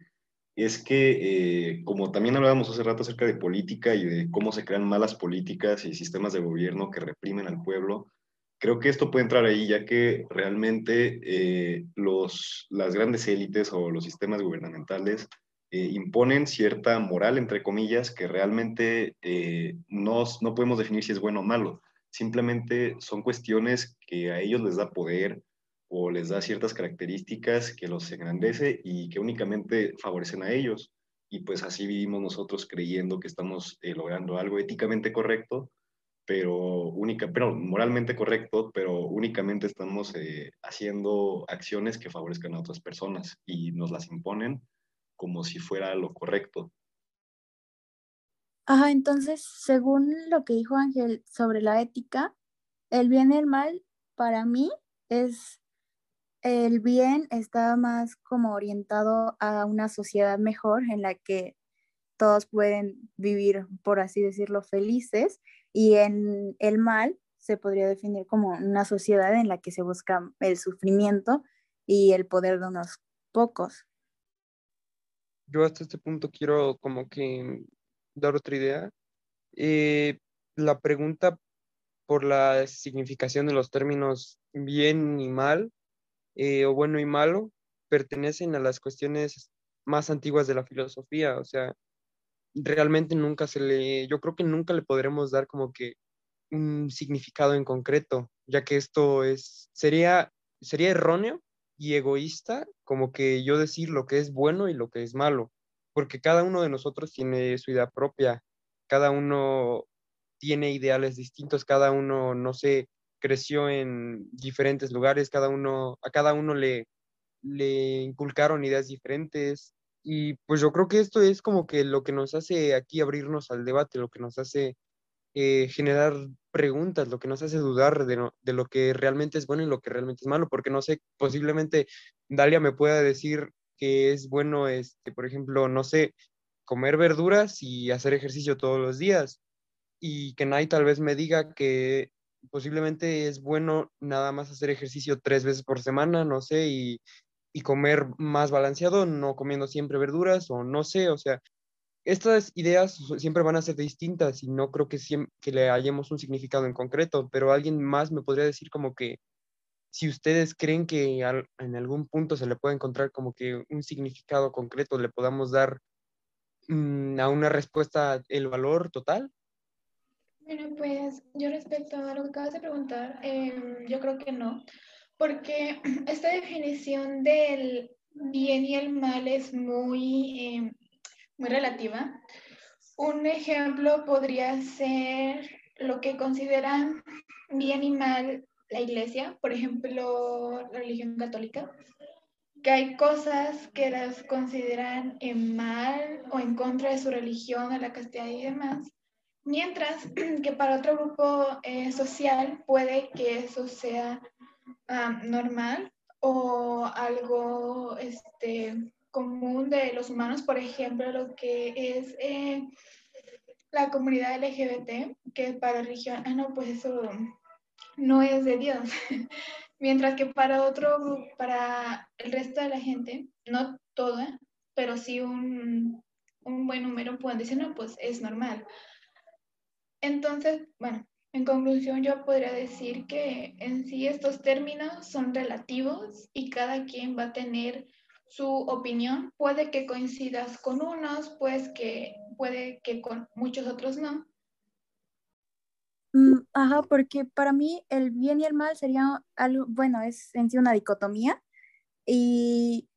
es que, eh, como también hablábamos hace rato acerca de política y de cómo se crean malas políticas y sistemas de gobierno que reprimen al pueblo, creo que esto puede entrar ahí, ya que realmente eh, los, las grandes élites o los sistemas gubernamentales eh, imponen cierta moral, entre comillas, que realmente no, no podemos definir si es bueno o malo. Simplemente son cuestiones que a ellos les da poder o les da ciertas características que los engrandece y que únicamente favorecen a ellos. Y pues así vivimos nosotros creyendo que estamos eh, logrando algo éticamente correcto, pero, única, pero moralmente correcto, pero únicamente estamos haciendo acciones que favorezcan a otras personas y nos las imponen como si fuera lo correcto. Ajá, entonces, según lo que dijo Ángel sobre la ética, el bien y el mal para mí es el bien está más como orientado a una sociedad mejor en la que todos pueden vivir, por así decirlo, felices y en el mal se podría definir como una sociedad en la que se busca el sufrimiento y el poder de unos pocos yo hasta este punto quiero como que dar otra idea. Eh, la pregunta por la significación de los términos bien y mal, eh, o bueno y malo, pertenecen a las cuestiones más antiguas de la filosofía. O sea, realmente nunca se le, yo creo que nunca le podremos dar como que un significado en concreto, ya que esto es, sería, sería erróneo y egoísta como que yo decir lo que es bueno y lo que es malo, porque cada uno de nosotros tiene su idea propia, cada uno tiene ideales distintos, cada uno, no sé, creció en diferentes lugares, cada uno, a cada uno le, le inculcaron ideas diferentes. Y pues yo creo que esto es como que lo que nos hace aquí abrirnos al debate, lo que nos hace eh, generar preguntas, lo que nos hace dudar de, de, lo que realmente es bueno y lo que realmente es malo, porque no sé, posiblemente Dalia me pueda decir que es bueno, este, por ejemplo, no sé, comer verduras y hacer ejercicio todos los días, y que Nay tal vez me diga que posiblemente es bueno nada más hacer ejercicio tres veces por semana, no sé, y, y comer más balanceado, no comiendo siempre verduras, o no sé, o sea, estas ideas siempre van a ser distintas y no creo que, que le hallemos un significado en concreto, pero alguien más me podría decir como que si ustedes creen que en algún punto se le puede encontrar como que un significado concreto, le podamos dar mm, a una respuesta el valor total. Bueno, pues yo respecto a lo que acabas de preguntar, em, yo creo que no, porque esta definición del bien y el mal es muy em, muy relativa. Un ejemplo podría ser lo que consideran bien y mal la iglesia, por ejemplo, la religión católica, que hay cosas que las consideran mal o en contra de su religión, de la castidad y demás, mientras que para otro grupo eh, social puede que eso sea ah, normal o algo este, común de los humanos, por ejemplo, lo que es eh, la comunidad LGBT, que para religión, ah, no, pues eso no es de Dios. Mientras que para otro, para el resto de la gente, no toda, pero sí un, un buen número pueden decir, no, pues es normal. Entonces, bueno, en conclusión, yo podría decir que en sí estos términos son relativos y cada quien va a tener su opinión. Puede que coincidas con unos, pues que puede que con muchos otros no. Mm, ajá, porque para mí el bien y el mal sería algo, bueno, es en sí una dicotomía y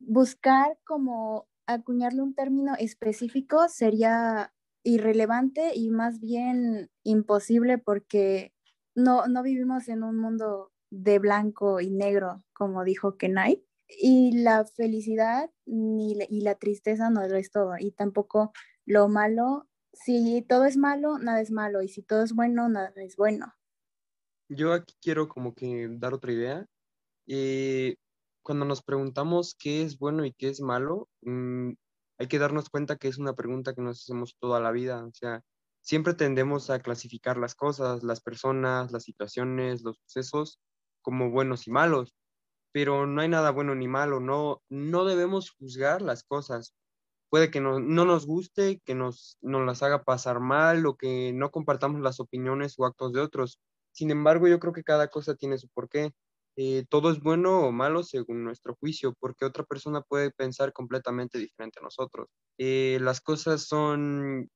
buscar como acuñarle un término específico sería irrelevante y más bien imposible porque no, no vivimos en un mundo de blanco y negro, como dijo Kenai. Y la felicidad ni y la tristeza no lo es todo. Y tampoco lo malo, si todo es malo, nada es malo. Y si todo es bueno, nada es bueno. Yo aquí quiero como que dar otra idea. Eh, cuando nos preguntamos qué es bueno y qué es malo, mm, hay que darnos cuenta que es una pregunta que nos hacemos toda la vida. O sea, siempre tendemos a clasificar las cosas, las personas, las situaciones, los sucesos como buenos y malos pero no hay nada bueno ni malo, no, no debemos juzgar las cosas. Puede que no, nos guste, que nos, nos las haga pasar mal o que no compartamos las opiniones o actos de otros. Sin embargo, yo creo que cada cosa tiene su porqué eh, todo es bueno o malo según nuestro juicio, porque otra persona puede pensar completamente diferente a nosotros. Eh, las cosas son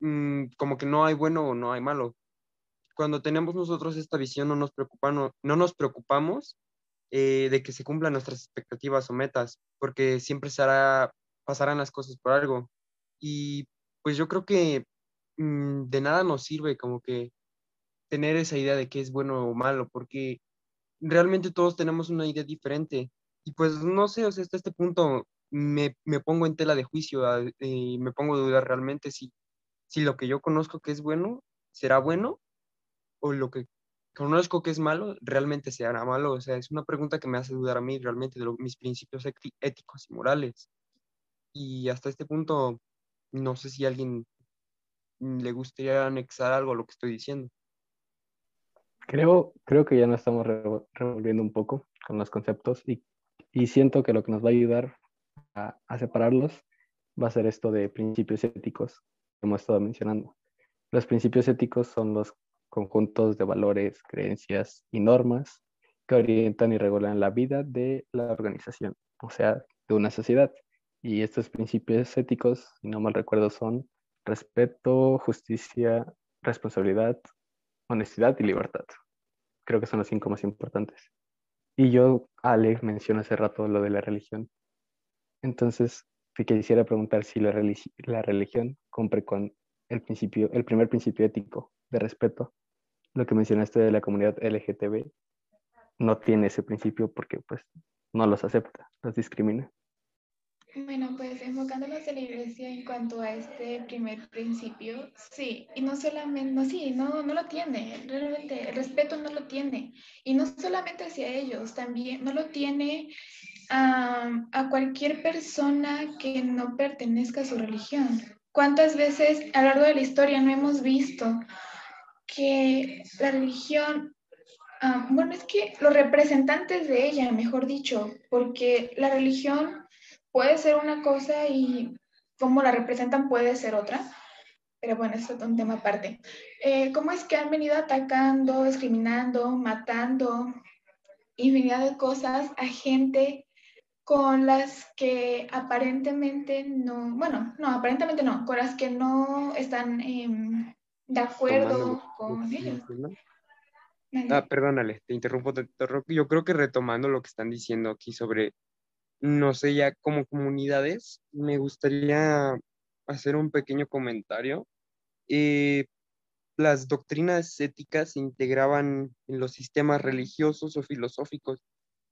mm, como que no hay bueno o no hay malo. Cuando tenemos nosotros esta visión no nos, preocupamos, no nos preocupamos eh, de que se cumplan nuestras expectativas o metas, porque siempre se pasarán las cosas por algo. Y pues yo creo que mm, de nada nos sirve como que tener esa idea de qué es bueno o malo, porque realmente todos tenemos una idea diferente. Y pues no sé, o hasta este punto me, me pongo en tela de juicio ah, y me pongo a dudar realmente si, si lo que yo conozco que es bueno será bueno o lo que conozco que es malo realmente será malo. O sea, es una pregunta que me hace dudar a mí realmente de mis principios éticos y morales. Y hasta este punto, no sé si a alguien le gustaría anexar algo a lo que estoy diciendo. Creo, creo que ya nos estamos revolviendo un poco con los conceptos y, y siento que lo que nos va a ayudar a, separarlos va a ser esto de principios éticos que hemos estado mencionando. Los principios éticos son los conjuntos de valores, creencias y normas que orientan y regulan la vida de la organización, o sea, de una sociedad. Y estos principios éticos, si no mal recuerdo, son respeto, justicia, responsabilidad, honestidad y libertad. Creo que son los cinco más importantes. Y yo, Ale, mencionó hace rato lo de la religión. Entonces, te quisiera preguntar si la, la religión cumple con el principio, el primer principio ético de respeto. Lo que mencionaste de la comunidad LGTB no tiene ese principio porque pues no los acepta, los discrimina. Bueno, pues enfocándonos en la iglesia en cuanto a este primer principio, sí, y no solamente, no, sí, no, no lo tiene, realmente, el respeto no lo tiene, y no solamente hacia ellos, también no lo tiene a, a cualquier persona que no pertenezca a su religión. ¿Cuántas veces a lo largo de la historia no hemos visto que la religión bueno, es que los representantes de ella, mejor dicho, porque la religión puede ser una cosa y cómo la representan puede ser otra. Pero bueno, eso es un tema aparte. Eh, ¿Cómo es que han venido atacando, discriminando, matando infinidad de cosas a gente con las que aparentemente no, bueno, no, aparentemente no, con las que no están em, de acuerdo con ellos? Ah, perdónale, te interrumpo, te interrumpo. Yo creo que retomando lo que están diciendo aquí sobre no sé, ya como comunidades, me gustaría hacer un pequeño comentario. Eh, las doctrinas éticas se integraban en los sistemas religiosos o filosóficos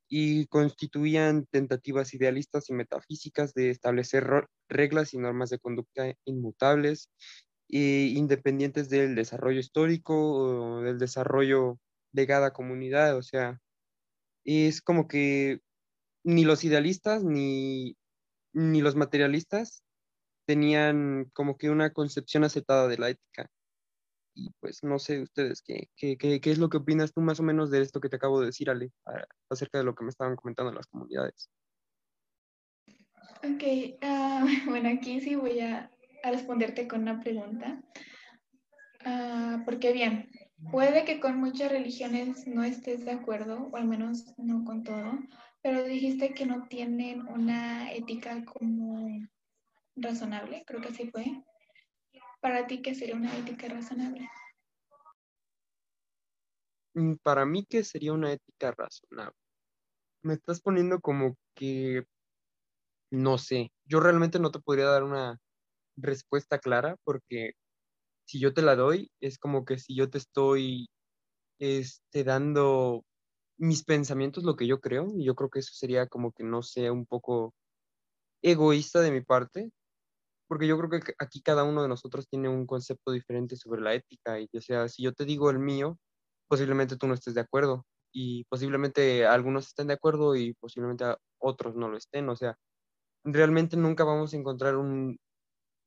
y constituían tentativas idealistas y metafísicas de establecer reglas y normas de conducta inmutables e independientes del desarrollo histórico o del desarrollo de cada comunidad. O sea, es como que ni los idealistas ni, ni los materialistas tenían como que una concepción aceptada de la ética. Y pues no sé ustedes, ¿qué, qué, qué, qué es lo que opinas tú más o menos de esto que te acabo de decir, Ale, acerca de lo que me estaban comentando en las comunidades? Ok, uh, bueno, aquí sí voy a, a, responderte con una pregunta. Uh, porque bien, puede que con muchas religiones no estés de acuerdo, o al menos no con todo, pero dijiste que no tienen una ética como razonable, creo que así fue. ¿Para ti qué sería una ética razonable? Mm, para mí, ¿qué sería una ética razonable? Me estás poniendo como que, no sé, yo realmente no te podría dar una respuesta clara porque si yo te la doy, es como que si yo te estoy este, dando mis pensamientos, lo que yo creo, y yo creo que eso sería como que no sea un poco egoísta de mi parte, porque yo creo que aquí cada uno de nosotros tiene un concepto diferente sobre la ética, y o sea, si yo te digo el mío, posiblemente tú no estés de acuerdo, y posiblemente algunos estén de acuerdo y posiblemente otros no lo estén, o sea, realmente nunca vamos a encontrar un,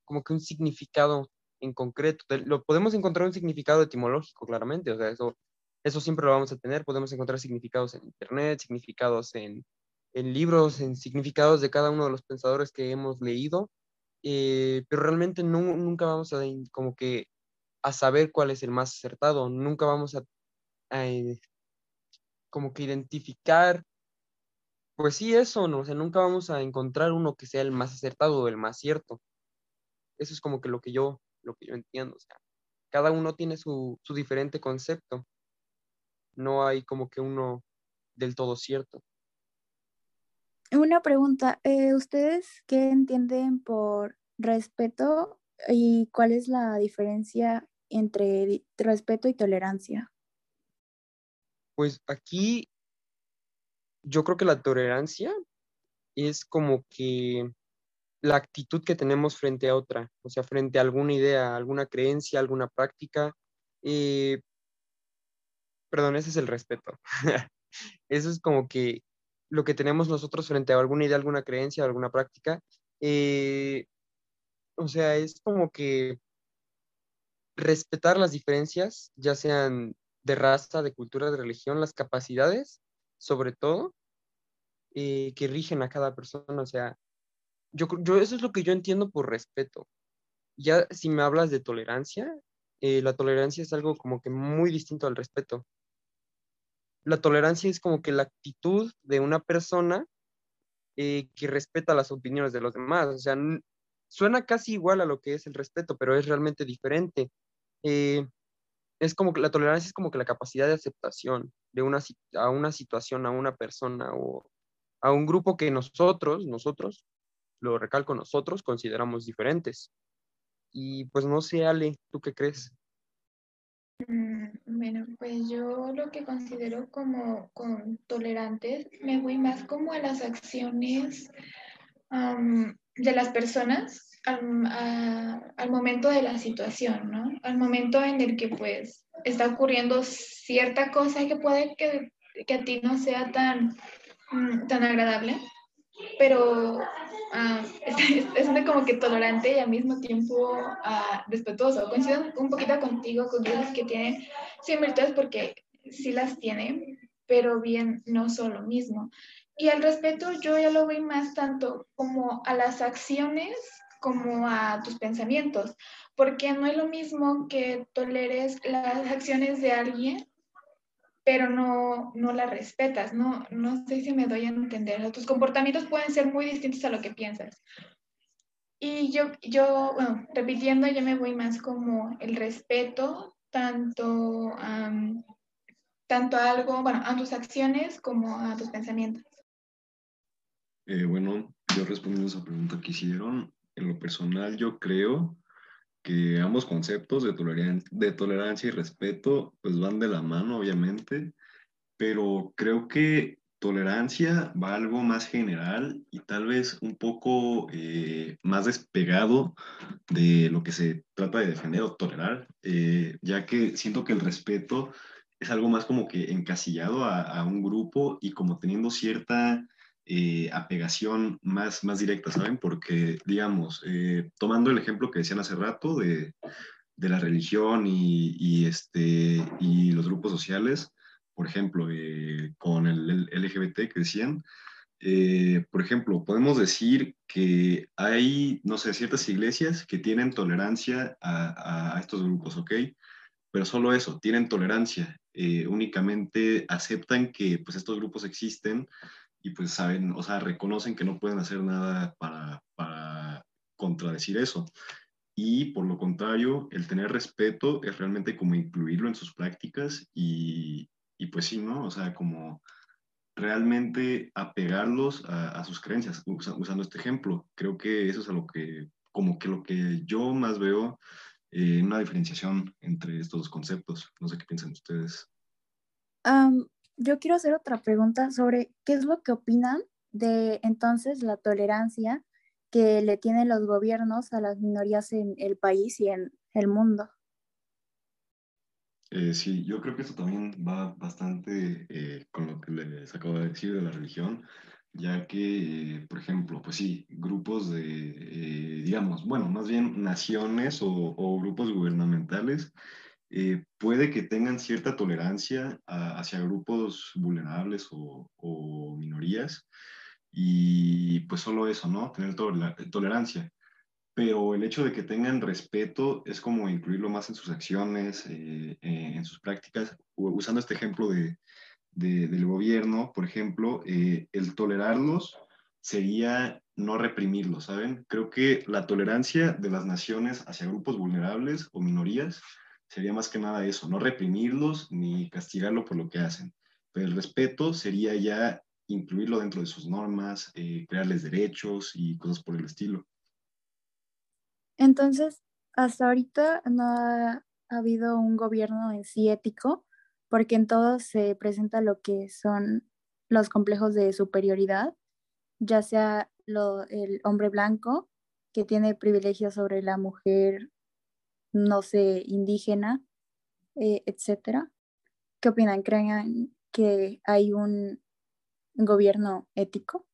como que un significado en concreto, lo podemos encontrar un significado etimológico, claramente, o sea, eso eso siempre lo vamos a tener. Podemos encontrar significados en Internet, significados en, en libros, en significados de cada uno de los pensadores que hemos leído, eh, pero realmente nunca vamos a como que a saber cuál es el más acertado, nunca vamos a, a como que identificar, pues sí, eso, ¿no? O sea, nunca vamos a encontrar uno que sea el más acertado o el más cierto. Eso es como que lo que yo, lo que yo entiendo, cada uno tiene su, su diferente concepto. No hay como que uno del todo cierto. Una pregunta, eh, ¿ustedes qué entienden por respeto y cuál es la diferencia entre respeto y tolerancia? Pues aquí yo creo que la tolerancia es como que la actitud que tenemos frente a otra, o sea, frente a alguna idea, alguna creencia, alguna práctica. Eh, perdón, ese es el respeto. Eso es como que lo que tenemos nosotros frente a alguna idea, alguna creencia, alguna práctica. Eh, o sea, es como que respetar las diferencias, ya sean de raza, de cultura, de religión, las capacidades, sobre todo, eh, que rigen a cada persona. O sea, yo, yo, eso es lo que yo entiendo por respeto. Ya si me hablas de tolerancia, eh, la tolerancia es algo como que muy distinto al respeto. La tolerancia es como que la actitud de una persona eh, que respeta las opiniones de los demás. O sea, suena casi igual a lo que es el respeto, pero es realmente diferente. Eh, es como que la tolerancia es como que la capacidad de aceptación de una, a una situación, a una persona o a un grupo que nosotros, nosotros, lo recalco nosotros, consideramos diferentes. Y pues no sé, Ale, ¿tú qué crees? Mm, bueno, pues yo lo que considero como con tolerantes, me voy más como a las acciones de las personas al, momento de la situación, ¿no? Al momento en el que pues está ocurriendo cierta cosa que puede que, que a ti no sea tan, mm, tan agradable, pero uh, es, es, como que tolerante y al mismo tiempo uh, respetuoso. Coincido un poquito contigo, con que tiene sí virtudes porque sí las tiene, pero bien no son lo mismo. Y el respeto yo ya lo veo más tanto como a las acciones como a tus pensamientos, porque no es lo mismo que toleres las acciones de alguien, pero no, no las respetas, no, no sé si me doy a entender. tus comportamientos pueden ser muy distintos a lo que piensas. Y yo, yo bueno, repitiendo, yo me voy más como el respeto, tanto, tanto a algo, bueno, a tus acciones como a tus pensamientos. Eh, bueno, yo respondiendo a esa pregunta que hicieron, en lo personal yo creo que ambos conceptos de, tolerancia, de tolerancia y respeto pues van de la mano, obviamente, pero creo que tolerancia va a algo más general y tal vez un poco eh, más despegado de lo que se trata de defender o tolerar, eh, ya que siento que el respeto es algo más como que encasillado a, a un grupo y como teniendo cierta eh, apegación más, más directa, ¿saben? Porque, digamos, eh, tomando el ejemplo que decían hace rato de, de la religión y, y, este, y los grupos sociales, por ejemplo, eh, con el, LGBT que decían, por ejemplo, podemos decir que hay, no sé, ciertas iglesias que tienen tolerancia a, a estos grupos, ¿ok? Pero solo eso, tienen tolerancia, únicamente aceptan que pues, estos grupos existen y pues saben, o sea, reconocen que no pueden hacer nada para, para contradecir eso. Y por lo contrario, el tener respeto es realmente como incluirlo en sus prácticas y, y pues sí, ¿no? O sea, como realmente apegarlos a, sus creencias, usando este ejemplo. Creo que eso es a lo que, como que lo que yo más veo eh, una diferenciación entre estos dos conceptos. No sé qué piensan ustedes yo quiero hacer otra pregunta sobre qué es lo que opinan de entonces la tolerancia que le tienen los gobiernos a las minorías en el país y en el mundo. Eh, sí, yo creo que esto también va bastante eh, con lo que les acabo de decir de la religión, ya que, eh, por ejemplo, pues sí, grupos de, digamos, bueno, más bien naciones o, o grupos gubernamentales eh, puede que tengan cierta tolerancia hacia grupos vulnerables o, minorías y pues solo eso, ¿no? Tener tolerancia. Pero el hecho de que tengan respeto es como incluirlo más en sus acciones, eh, eh, en sus prácticas, usando este ejemplo de, del gobierno, por ejemplo, el tolerarlos sería no reprimirlos, ¿saben? Creo que la tolerancia de las naciones hacia grupos vulnerables o minorías sería más que nada eso, no reprimirlos ni castigarlo por lo que hacen. Pero el respeto sería ya incluirlo dentro de sus normas, eh, crearles derechos y cosas por el estilo. Entonces, hasta ahorita no ha, habido un gobierno en sí ético, porque en todo se presenta lo que son los complejos de superioridad, ya sea el hombre blanco, que tiene privilegios sobre la mujer, no sé, indígena, eh, etcétera. ¿Qué opinan? ¿Creen que hay un gobierno ético?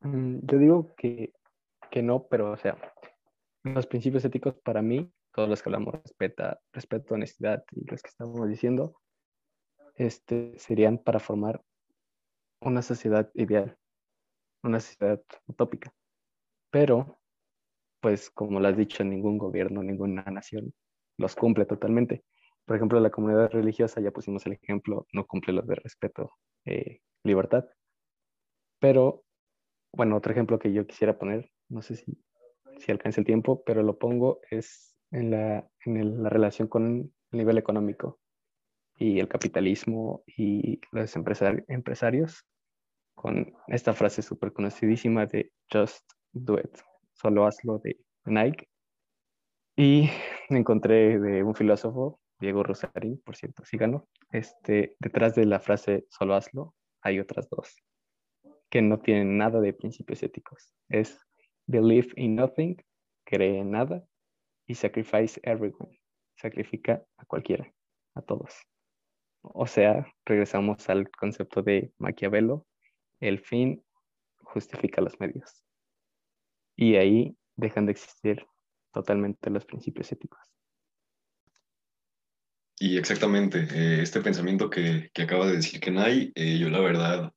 Mm, yo digo que, que no, pero o sea, los principios éticos para mí, todos los que hablamos, respeta, respeto, honestidad y los que estamos diciendo, este, serían para formar una sociedad ideal, una sociedad utópica. Pero, pues como lo has dicho, ningún gobierno, ninguna nación los cumple totalmente. Por ejemplo, la comunidad religiosa, ya pusimos el ejemplo, no cumple los de respeto, eh, libertad. Pero, bueno, otro ejemplo que yo quisiera poner, no sé si si alcanza el tiempo, pero lo pongo es en la, en la relación con el nivel económico y el capitalismo y los empresarios con esta frase súper conocidísima de Just Do It, solo hazlo de Nike. Y me encontré de un filósofo, Diego Rosarín, por cierto, síganlo. Este, detrás de la frase solo hazlo hay otras dos que no tienen nada de principios éticos. Es Believe in nothing, cree en nada. Y sacrifice everyone, sacrifica a cualquiera, a todos. O sea, regresamos al concepto de Maquiavelo, el fin justifica los medios. Y ahí dejan de existir totalmente los principios éticos. Y exactamente, eh, este pensamiento que, que, acaba de decir Kenai, eh, yo la verdad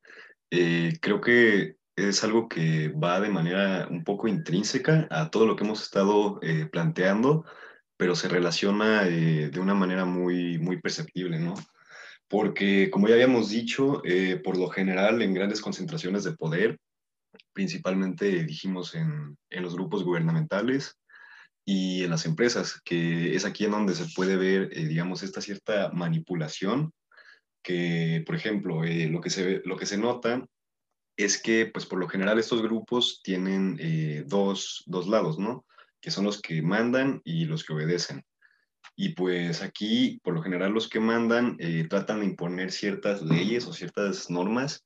eh, creo que es algo que va de manera un poco intrínseca a todo lo que hemos estado eh, planteando, pero se relaciona de una manera muy, muy perceptible, ¿no? Porque, como ya habíamos dicho, por lo general en grandes concentraciones de poder, principalmente dijimos en, en los grupos gubernamentales y en las empresas, que es aquí en donde se puede ver, digamos, esta cierta manipulación que, por ejemplo, lo, que se, lo que se nota es que, pues por lo general, estos grupos tienen eh, dos, dos, lados, ¿no? Que son los que mandan y los que obedecen. Y pues aquí, por lo general, los que mandan eh, tratan de imponer ciertas leyes o ciertas normas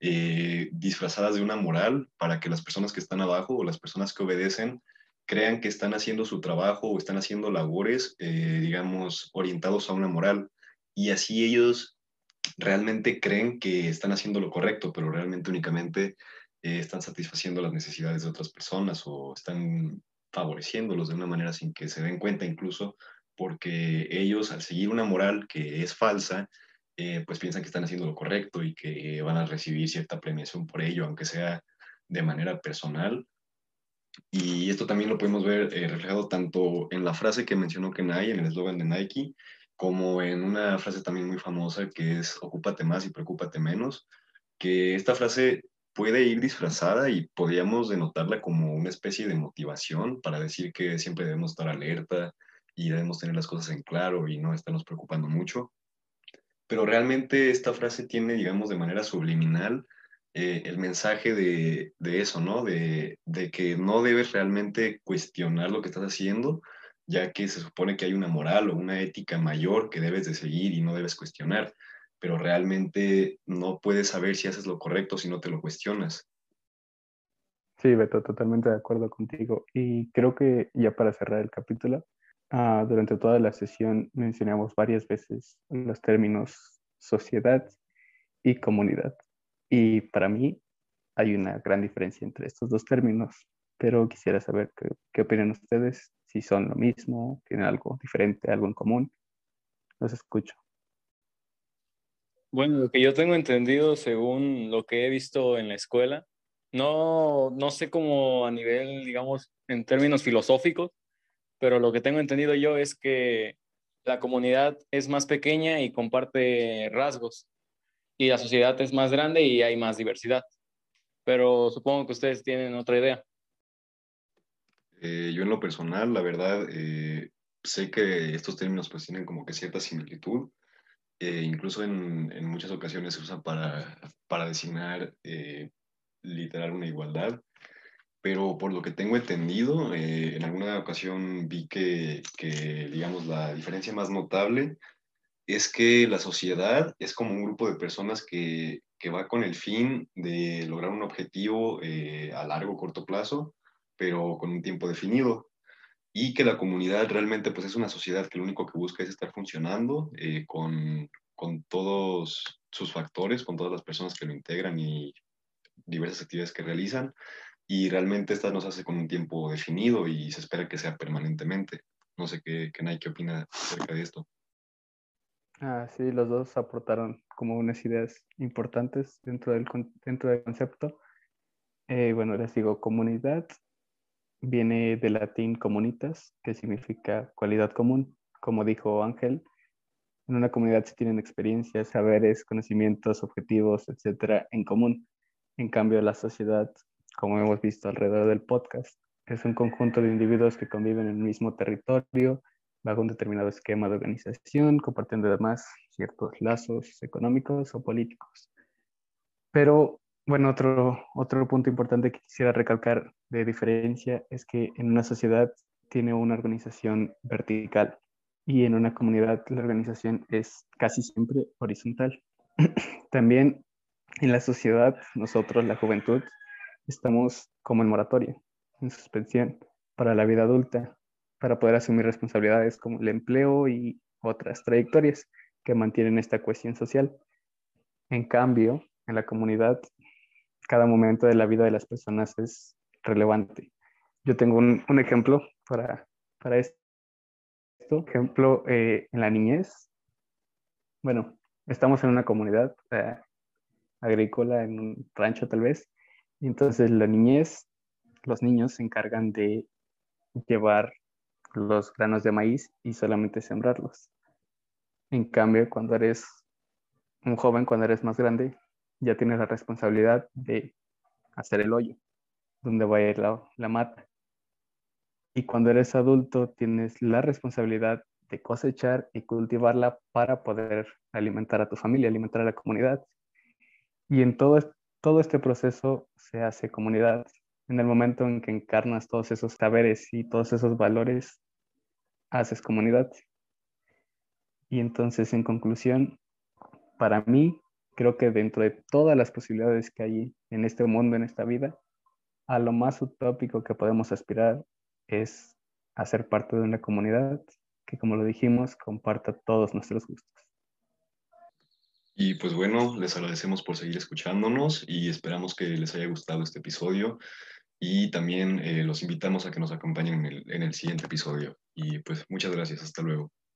eh, disfrazadas de una moral para que las personas que están abajo o las personas que obedecen crean que están haciendo su trabajo o están haciendo labores, digamos, orientados a una moral. Y así ellos realmente creen que están haciendo lo correcto, pero realmente únicamente eh, están satisfaciendo las necesidades de otras personas o están favoreciéndolos de una manera sin que se den cuenta incluso, porque ellos al seguir una moral que es falsa, eh, pues piensan que están haciendo lo correcto y que van a recibir cierta premiación por ello, aunque sea de manera personal. Y esto también lo podemos ver eh, reflejado tanto en la frase que mencionó Kenai, en el eslogan de Nike, como en una frase también muy famosa que es ocúpate más y preocúpate menos, que esta frase puede ir disfrazada y podríamos denotarla como una especie de motivación para decir que siempre debemos estar alerta y debemos tener las cosas en claro y no estarnos preocupando mucho. Pero realmente esta frase tiene, digamos, de manera subliminal eh, el mensaje de, de eso, ¿no? De, de que no debes realmente cuestionar lo que estás haciendo, ya que se supone que hay una moral o una ética mayor que debes de seguir y no debes cuestionar, pero realmente no puedes saber si haces lo correcto si no te lo cuestionas. Sí, Beto, totalmente de acuerdo contigo. Y creo que ya para cerrar el capítulo, ah, durante toda la sesión mencionamos varias veces los términos sociedad y comunidad. Y para mí hay una gran diferencia entre estos dos términos, pero quisiera saber qué, qué opinan ustedes si son lo mismo, tienen algo diferente, algo en común. Los escucho. Bueno, lo que yo tengo entendido según lo que he visto en la escuela, no, no sé cómo a nivel, digamos, en términos filosóficos, pero lo que tengo entendido yo es que la comunidad es más pequeña y comparte rasgos. y la sociedad es más grande y hay más diversidad. Pero supongo que ustedes tienen otra idea. Eh, yo en lo personal, la verdad, eh, sé que estos términos pues tienen como que cierta similitud. Eh, incluso en, en, muchas ocasiones se usan para, para designar literal una igualdad. Pero por lo que tengo entendido, en alguna ocasión vi que, que, digamos, la diferencia más notable es que la sociedad es como un grupo de personas que, que va con el fin de lograr un objetivo a largo o corto plazo pero con un tiempo definido. Y que la comunidad realmente pues es una sociedad que lo único que busca es estar funcionando eh, con, con todos sus factores, con todas las personas que lo integran y diversas actividades que realizan. Y realmente esta nos hace con un tiempo definido y se espera que sea permanentemente. No sé qué, qué Nike opina acerca de esto. Ah, sí, los dos aportaron como unas ideas importantes dentro del, dentro del concepto. Eh, bueno, les digo, comunidad viene del latín comunitas, que significa cualidad común. Como dijo Ángel, en una comunidad se tienen experiencias, saberes, conocimientos, objetivos, etcétera, en común. En cambio, la sociedad, como hemos visto alrededor del podcast, es un conjunto de individuos que conviven en el mismo territorio, bajo un determinado esquema de organización, compartiendo además ciertos lazos económicos o políticos. Pero bueno, otro, otro punto importante que quisiera recalcar de diferencia es que en una sociedad tiene una organización vertical y en una comunidad la organización es casi siempre horizontal. También en la sociedad, nosotros, la juventud, estamos como en moratoria, en suspensión para la vida adulta, para poder asumir responsabilidades como el empleo y otras trayectorias que mantienen esta cuestión social. En cambio, en la comunidad cada momento de la vida de las personas es relevante. Yo tengo un, ejemplo para, para esto. Ejemplo, eh, en la niñez, bueno, estamos en una comunidad eh, agrícola, en un rancho tal vez, entonces la niñez, los niños se encargan de llevar los granos de maíz y solamente sembrarlos. En cambio, cuando eres un joven, cuando eres más grande, ya tienes la responsabilidad de hacer el hoyo, donde va a ir la, mata. Y cuando eres adulto, tienes la responsabilidad de cosechar y cultivarla para poder alimentar a tu familia, alimentar a la comunidad. Y en todo, todo este proceso se hace comunidad. En el momento en que encarnas todos esos saberes y todos esos valores, haces comunidad. Y entonces, en conclusión, para mí, creo que dentro de todas las posibilidades que hay en este mundo, en esta vida, a lo más utópico que podemos aspirar es hacer parte de una comunidad que, como lo dijimos, comparta todos nuestros gustos. Y pues bueno, les agradecemos por seguir escuchándonos y esperamos que les haya gustado este episodio y también eh, los invitamos a que nos acompañen en el, en el siguiente episodio. Y pues muchas gracias, hasta luego.